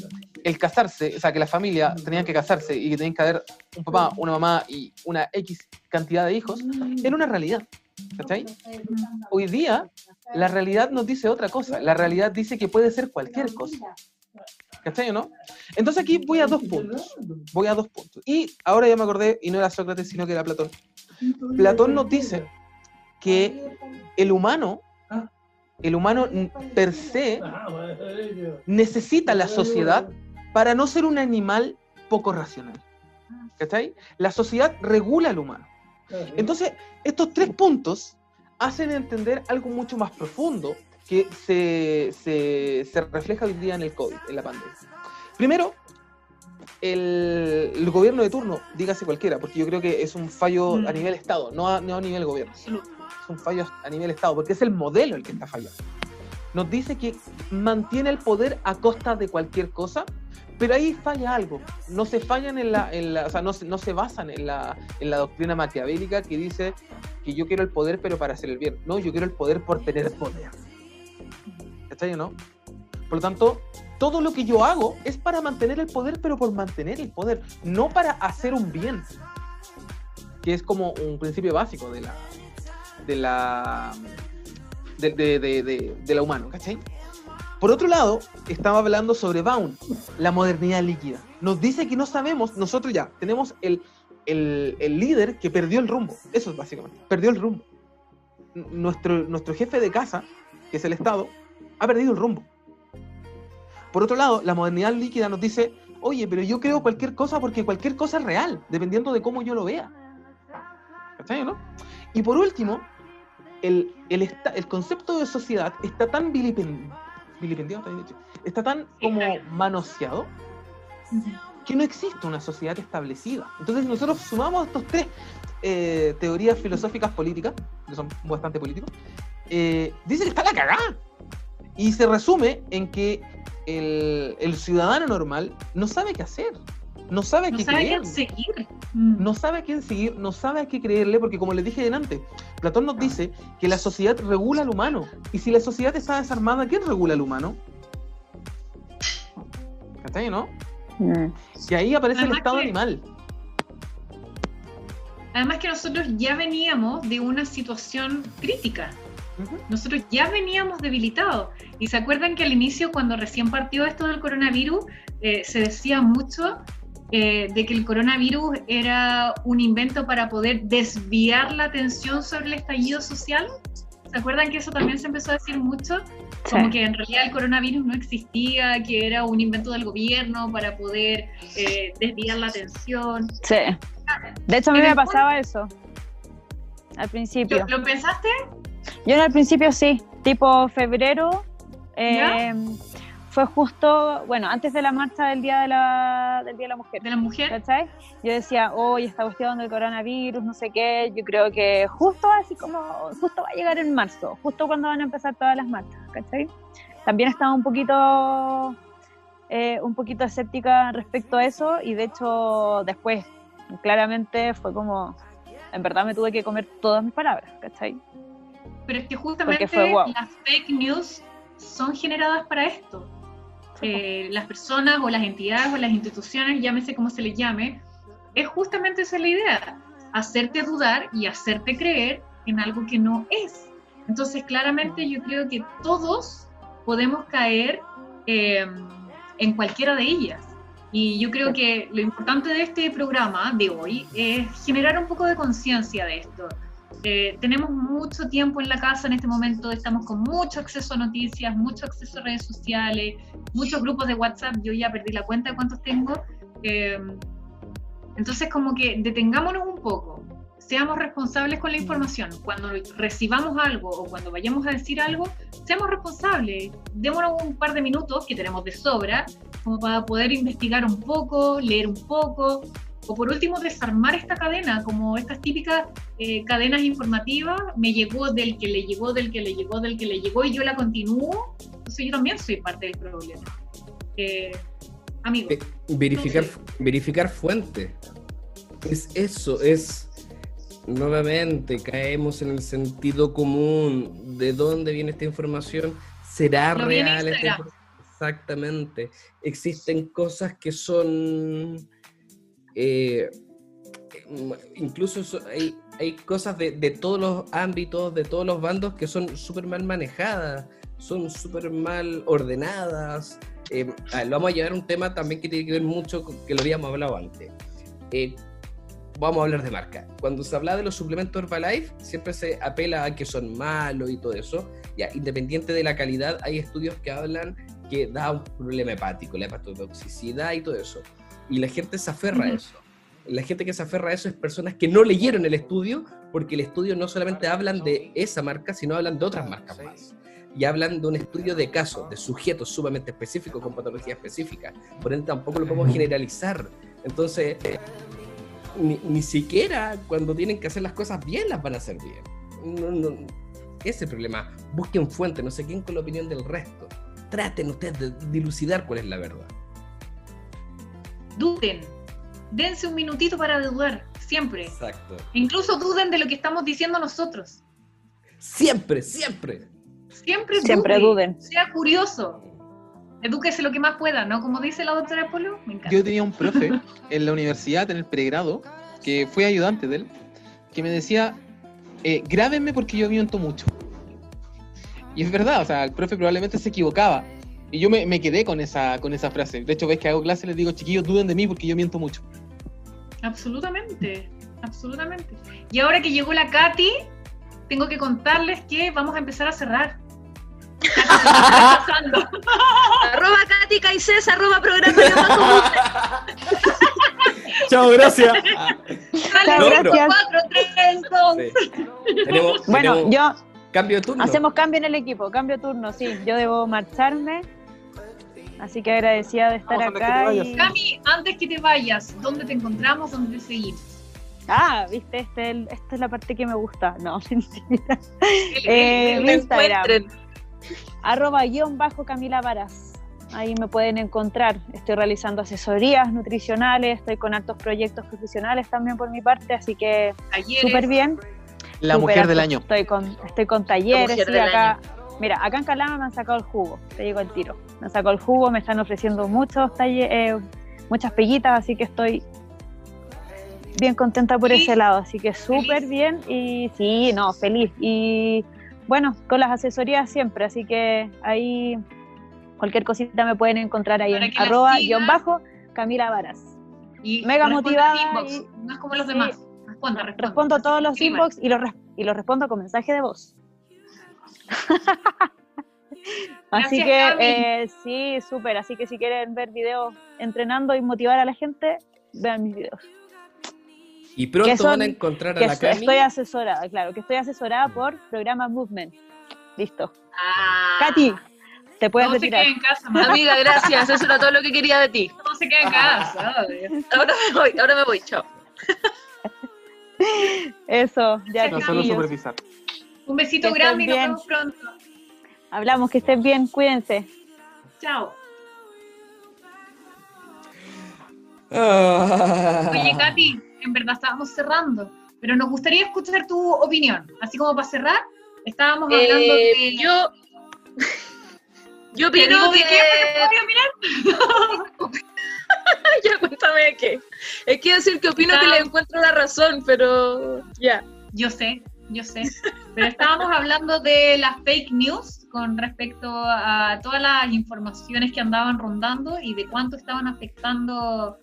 el casarse, o sea, que la familia tenían que casarse y que tenían que haber un papá, una mamá y una X cantidad de hijos, era una realidad. ¿Cachai? Hoy día, la realidad nos dice otra cosa. La realidad dice que puede ser cualquier cosa. ¿Cachai o no? Entonces aquí voy a dos puntos. Voy a dos puntos. Y ahora ya me acordé, y no era Sócrates, sino que era Platón. Platón nos dice que el humano, el humano per se, necesita la sociedad para no ser un animal poco racional. ¿Cachai? La sociedad regula al humano. Entonces, estos tres puntos hacen entender algo mucho más profundo que se, se- se refleja hoy día en el COVID, en la pandemia. Primero, el, el gobierno de turno, dígase cualquiera, porque yo creo que es un fallo Mm. a nivel Estado, no a, no a nivel gobierno Absoluto. es un fallo a nivel Estado, porque es el modelo el que está fallando. Nos dice que mantiene el poder a costa de cualquier cosa, pero ahí falla algo. No se fallan en la, en la- o sea, no no se basan en la, en la doctrina maquiavélica que dice que yo quiero el poder pero para hacer el bien. No, yo quiero el poder por tener poder. ¿Está bien, no? Por lo tanto, todo lo que yo hago es para mantener el poder, pero por mantener el poder, no para hacer un bien. Que es como un principio básico de la, de la de, de- de la humano, ¿cachai? Por otro lado, estaba hablando sobre Baum, la modernidad líquida. Nos dice que no sabemos, nosotros ya tenemos el, el, líder que perdió el rumbo. Eso es básicamente, perdió el rumbo. Nuestro, nuestro jefe de casa, que es el Estado, ha perdido el rumbo. Por otro lado, la modernidad líquida nos dice, oye, pero yo creo cualquier cosa porque cualquier cosa es real, dependiendo de cómo yo lo vea. ¿Cachai, no? Y por último, el, el, el concepto de sociedad está tan vilipen- vilipendiado, está bien dicho, está tan como manoseado que no existe una sociedad establecida. Entonces nosotros sumamos estos tres eh, teorías filosóficas políticas, que son bastante políticos, eh, dice que está la cagada. Y se resume en que el, el ciudadano normal no sabe qué hacer, no sabe No qué sabe creer, quién seguir. Mm. no sabe a quién seguir, no sabe a qué creerle, porque como les dije delante, Platón nos dice que la sociedad regula al humano. Y si la sociedad está desarmada, ¿quién regula al humano? ¿Cachai, no? Mm. Y ahí aparece el estado que- animal. Además que nosotros ya veníamos de una situación crítica. Nosotros ya veníamos debilitados. Y se acuerdan que al inicio, cuando recién partió esto del coronavirus, eh, se decía mucho eh, de que el coronavirus era un invento para poder desviar la atención sobre el estallido social. ¿Se acuerdan que eso también se empezó a decir mucho? Como Sí. que en realidad el coronavirus no existía, que era un invento del gobierno para poder eh, desviar la atención. Sí. De hecho, a mí me pasaba eso. Al principio. ¿Lo, lo pensaste? Yo en el principio sí, tipo febrero. eh, fue justo, bueno, antes de la marcha del Día de la, del día de la Mujer. De la mujer. ¿Cachai? Yo decía, oye, esta cuestión del coronavirus, no sé qué, yo creo que justo así como, justo va a llegar en marzo, justo cuando van a empezar todas las marchas, ¿cachai? También estaba un poquito, eh, un poquito escéptica respecto a eso y de hecho después, claramente fue como, en verdad me tuve que comer todas mis palabras, ¿cachai? Pero es que justamente fue las fake news son generadas para esto. Eh, las personas o las entidades o las instituciones, llámese como se les llame, es justamente esa la idea, hacerte dudar y hacerte creer en algo que no es. Entonces, claramente yo creo que todos podemos caer eh, en cualquiera de ellas. Y yo creo que lo importante de este programa de hoy es generar un poco de conciencia de esto. Eh, tenemos mucho tiempo en la casa en este momento, estamos con mucho acceso a noticias, mucho acceso a redes sociales, muchos grupos de WhatsApp, yo ya perdí la cuenta de cuántos tengo. Eh, entonces, como que detengámonos un poco, seamos responsables con la información. Cuando recibamos algo o cuando vayamos a decir algo, seamos responsables. Démonos un par de minutos que tenemos de sobra, como para poder investigar un poco, leer un poco, o por último desarmar esta cadena, como estas típicas eh, cadenas informativas, me llegó del que le llegó, del que le llegó, del que le llegó, y yo la continúo, entonces yo también soy parte del problema. Eh, amigo, Ve- verificar, verificar fuente. Es eso, es nuevamente caemos en el sentido común de dónde viene esta información. ¿Será real esta información? Exactamente. Existen cosas que son eh, mm, incluso so- hay, cosas de, todos los ámbitos, de todos los bandos que son súper mal manejadas, son súper mal ordenadas. Eh, vamos a llevar un tema también que tiene que ver mucho con que lo habíamos hablado antes. Eh, vamos a hablar de marca. Cuando se habla de los suplementos Herbalife, siempre se apela a que son malos y todo eso. Ya, independiente de la calidad, hay estudios que hablan que da un problema hepático, la hepatotoxicidad y todo eso. Y la gente se aferra a Ujú. eso. La gente que se aferra a eso es personas que no leyeron el estudio, porque el estudio no solamente hablan de esa marca, sino hablan de otras marcas más. Y hablan de un estudio de casos, de sujetos sumamente específicos, con patología específica. Por ende, tampoco lo podemos generalizar. Entonces, eh, ni, ni siquiera cuando tienen que hacer las cosas bien, las van a hacer bien. No, no, ese problema. Busquen fuente, no se queden con la opinión del resto. Traten ustedes de dilucidar cuál es la verdad. Duden, dense un minutito para dudar, siempre. Exacto. Incluso duden de lo que estamos diciendo nosotros. Siempre, siempre. Siempre, Siempre dude, duden. Sea curioso. Edúquese lo que más pueda, ¿no? Como dice la doctora Polo, me encanta. Yo tenía un profe en la universidad, en el pregrado, que fue ayudante de él, que me decía, eh, grábenme porque yo miento mucho. Y es verdad, o sea, el profe probablemente se equivocaba. Y yo me, me quedé con esa, con esa frase. De hecho, ves que hago clase y les digo, chiquillos, duden de mí porque yo miento mucho. Absolutamente, absolutamente. Y ahora que llegó la Katy, tengo que contarles que vamos a empezar a cerrar. Arroba Katy Caicés, arroba programa de Chao, gracias. Cinco, pero- cuatro, tres, dos. Sí. Tenemos, Bueno, tenemos- yo, Cambio de turno. Hacemos cambio en el equipo, cambio de turno, sí. Yo debo marcharme. Así que agradecida de estar Vamos, acá. y- Cami, antes que te vayas, ¿dónde te encontramos? ¿Dónde te seguimos? Ah, viste, este, el- esta es la parte que me gusta. No, mentira. El- Eh, el- Instagram. encuentren. arroba guion bajo Camila Varas. Ahí me pueden encontrar. Estoy realizando asesorías nutricionales, estoy con altos proyectos profesionales también por mi parte, así que súper bien. La mujer del año. Estoy con, estoy con talleres, del acá. Mira, acá en Calama me han sacado el jugo, te digo el tiro. Me han sacado el jugo, me están ofreciendo muchos eh, muchas pellitas, así que estoy bien contenta por Feliz. ese lado, así que súper bien y sí, no, feliz. Y bueno, con las asesorías siempre, así que ahí cualquier cosita me pueden encontrar ahí Para en arroba guion bajo Camila Varas. Y mega motivada inbox, y- No es como los sí. demás. Responda, responda. Respondo todos los Escriban. inbox y los, y los respondo con mensaje de voz. así Gracias, que eh, sí, súper. Así que si quieren ver videos entrenando y motivar a la gente, vean mis videos. Y pronto son- van a encontrar a Que la Cami. estoy asesorada, claro, que estoy asesorada por programa Movement. Listo. Ah, Katy, te puedes No se retirar. quede en casa. Amiga, gracias. Eso era todo lo que quería de ti. No se quede en casa. Ahora me voy, ahora me voy. Chao. Eso, ya No solo supervisar. Un besito Que grande y nos vemos pronto. Hablamos, que estén bien, cuídense. Chao. Ah. Oye, Katy, en verdad estábamos cerrando, pero nos gustaría escuchar tu opinión. Así como para cerrar, estábamos hablando Eh, de. yo, yo ¿Te opino de que... qué? Ya, cuéntame de qué. Es que decir que opino que le encuentro la razón, pero ya. Yo sé, yo sé. Pero estábamos hablando de las fake news con respecto a todas las informaciones que andaban rondando y de cuánto estaban afectando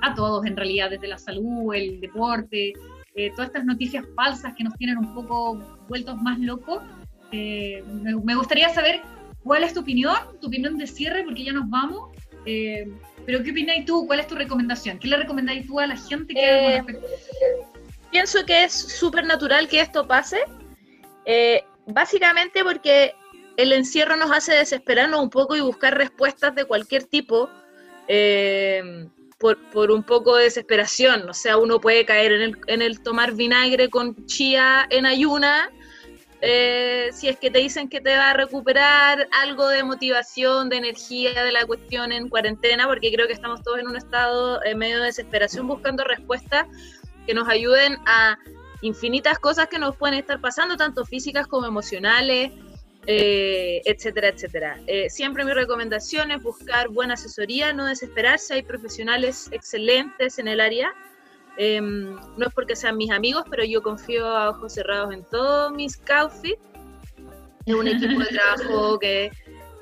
a todos en realidad, desde la salud, el deporte, eh, todas estas noticias falsas que nos tienen un poco vueltos más locos. Eh, me, me gustaría saber cuál es tu opinión, tu opinión de cierre, porque ya nos vamos. Eh, pero ¿qué opináis tú? ¿Cuál es tu recomendación? ¿Qué le recomendáis tú a la gente que pienso que es súper natural que esto pase, eh, básicamente porque el encierro nos hace desesperarnos un poco y buscar respuestas de cualquier tipo eh, por, por un poco de desesperación. O sea, uno puede caer en el, en el tomar vinagre con chía en ayuna. eh, si es que te dicen que te va a recuperar algo de motivación, de energía de la cuestión en cuarentena, porque creo que estamos todos en un estado eh, medio de desesperación buscando respuestas que nos ayuden a infinitas cosas que nos pueden estar pasando, tanto físicas como emocionales, eh, etcétera, etcétera. Eh, siempre mi recomendación es buscar buena asesoría, no desesperarse, hay profesionales excelentes en el área. Eh, no es porque sean mis amigos, pero yo confío a ojos cerrados en todos mis Scouts. Es un equipo de trabajo que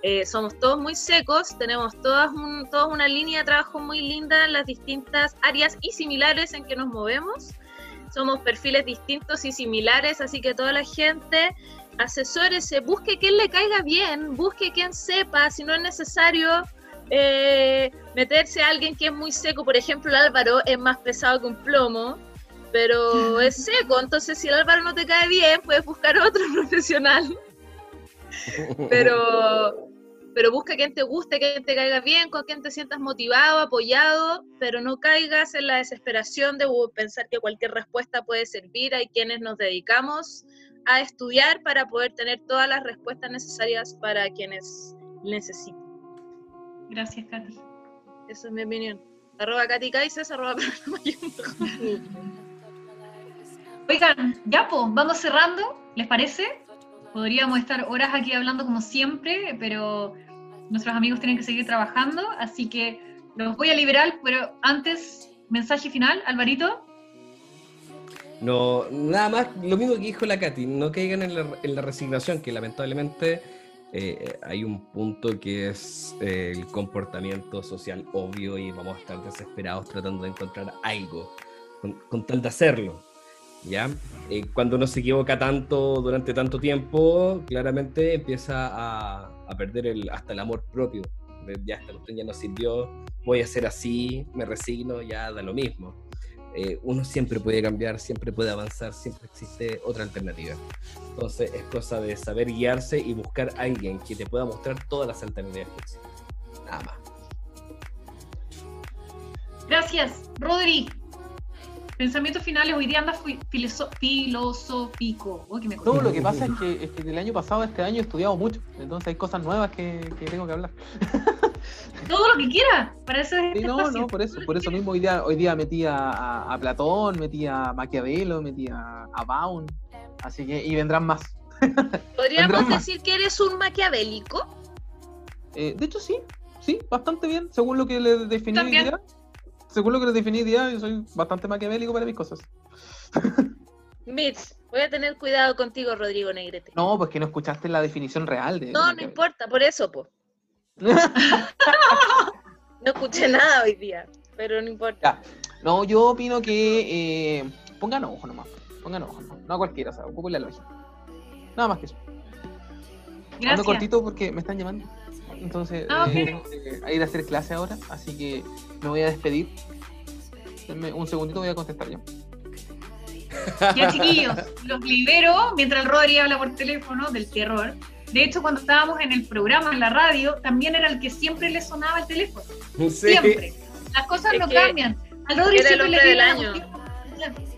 eh, somos todos muy secos, tenemos todas, un, todas una línea de trabajo muy linda en las distintas áreas y similares en que nos movemos. Somos perfiles distintos y similares, así que toda la gente asesórese, busque quien le caiga bien, busque quien sepa, si no es necesario eh, meterse a alguien que es muy seco, por ejemplo el Álvaro es más pesado que un plomo, pero es seco, entonces si el Álvaro no te cae bien, puedes buscar otro profesional pero, pero busca quien te guste, quien te caiga bien, con quien te sientas motivado, apoyado, pero no caigas en la desesperación de uh, pensar que cualquier respuesta puede servir. Hay quienes nos dedicamos a estudiar para poder tener todas las respuestas necesarias para quienes necesiten. Gracias, Katy. Esa es mi opinión. Arroba Katy Kaises, arroba. Oigan, ya pues, vamos cerrando, ¿les parece? Podríamos estar horas aquí hablando como siempre, pero nuestros amigos tienen que seguir trabajando, así que los voy a liberar, pero antes, mensaje final, Alvarito. No, nada más, lo mismo que dijo la Katy, no caigan en la, en la resignación, que lamentablemente eh, hay un punto que es eh, el comportamiento social obvio y vamos a estar desesperados tratando de encontrar algo con, con tal de hacerlo. ¿Ya? Eh, cuando uno se equivoca tanto durante tanto tiempo, claramente empieza a, a perder el, hasta el amor propio. Ya esta cuestión ya no sirvió, voy a ser así, me resigno, ya da lo mismo. eh, uno siempre puede cambiar, siempre puede avanzar, siempre existe otra alternativa. Entonces es cosa de saber guiarse y buscar a alguien que te pueda mostrar todas las alternativas que existen. Nada más. Gracias, Rodri. Pensamientos finales, hoy día anda filosófico. Oh, que me No, lo que pasa es que, es que del año pasado a este año he estudiado mucho, entonces hay cosas nuevas que, que tengo que hablar. Todo lo que quiera, para eso es Sí, este no, espacio. no, por eso, por eso mismo hoy día, hoy día metí a, a- a Platón, metí a Maquiavelo, metí a, a Baum, así que, y vendrán más. ¿Podríamos Vendrán más. decir que eres un maquiavélico? Eh, de hecho, sí, sí, bastante bien, según lo que le definí hoy También. día. Según lo que le definí día, yo soy bastante maquiavélico para mis cosas. Mitch, voy a tener cuidado contigo, Rodrigo Negrete. No, pues que no escuchaste la definición real de. No, no importa, por eso, po. No escuché nada hoy día, pero no importa. Ya. No, yo opino que eh, pongan ojo nomás. Pongan ojo, no, no a cualquiera, o sea, ocupen la lógica. Nada más que eso. Ando Gracias. cortito porque me están llamando. Entonces, Ah, eh, ok. tengo que ir a hacer clase ahora, así que me voy a despedir. Denme un segundito, voy a contestar yo. Ya, chiquillos, los libero mientras el Rodri habla por teléfono del terror. De hecho, cuando estábamos en el programa, en la radio, también era el que siempre le sonaba el teléfono. Sí. Siempre. Las cosas Es no cambian. Al Rodri era el siempre le hombre del año.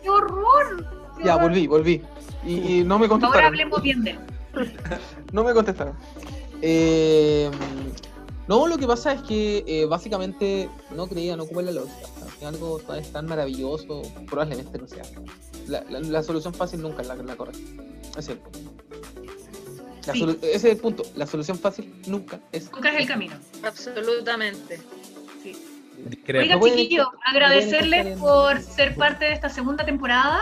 ¡Qué horror! ¡Qué Ya, horror! volví, volví. Y, y no me Ahora contestaron. hablemos bien de él. No me contestaron. Eh, no, lo que pasa es que eh, básicamente no creía, no ocupa la lógica. Algo es tan maravilloso, probablemente no sea. La, la- la solución fácil nunca es la, la correcta. Ese es el punto. La Sí. ese es el punto. La solución fácil nunca es. Nunca es el camino. Absolutamente. Sí. Discrepo. Oiga, No pueden chiquillos, estar- no pueden agradecerles por ser parte de esta segunda temporada.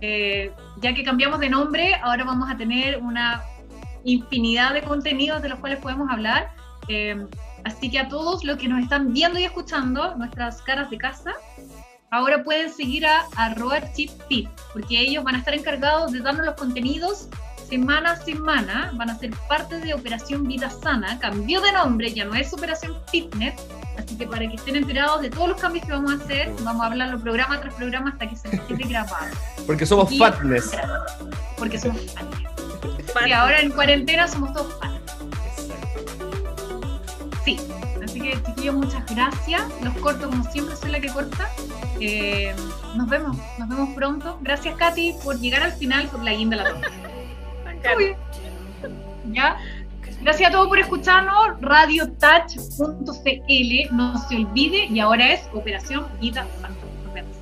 Eh, ya que cambiamos de nombre, ahora vamos a tener una infinidad de contenidos de los cuales podemos hablar. Eh, así que a todos los que nos están viendo y escuchando, nuestras caras de casa, ahora pueden seguir a arroba chipfit, porque ellos van a estar encargados de darnos los contenidos semana a semana, van a ser parte de Operación Vida Sana, cambió de nombre, ya no es Operación Fitness, así que para que estén enterados de toros los cambios que vamos a hacer, vamos a hablarlo programa tras programa hasta que se quede grabado. Porque somos fatness. Porque somos fans. Y ahora en cuarentena somos todos fans. Sí, así que chiquillos, muchas gracias. Los corto como siempre, soy la que corta. Eh, nos vemos, nos vemos pronto. Gracias Katy por llegar al final por la guinda de la torta. ¿Ya? Gracias a todos por escucharnos. Radiotouch.cl, no se olvide, y ahora es Operación Vida. Nos vemos.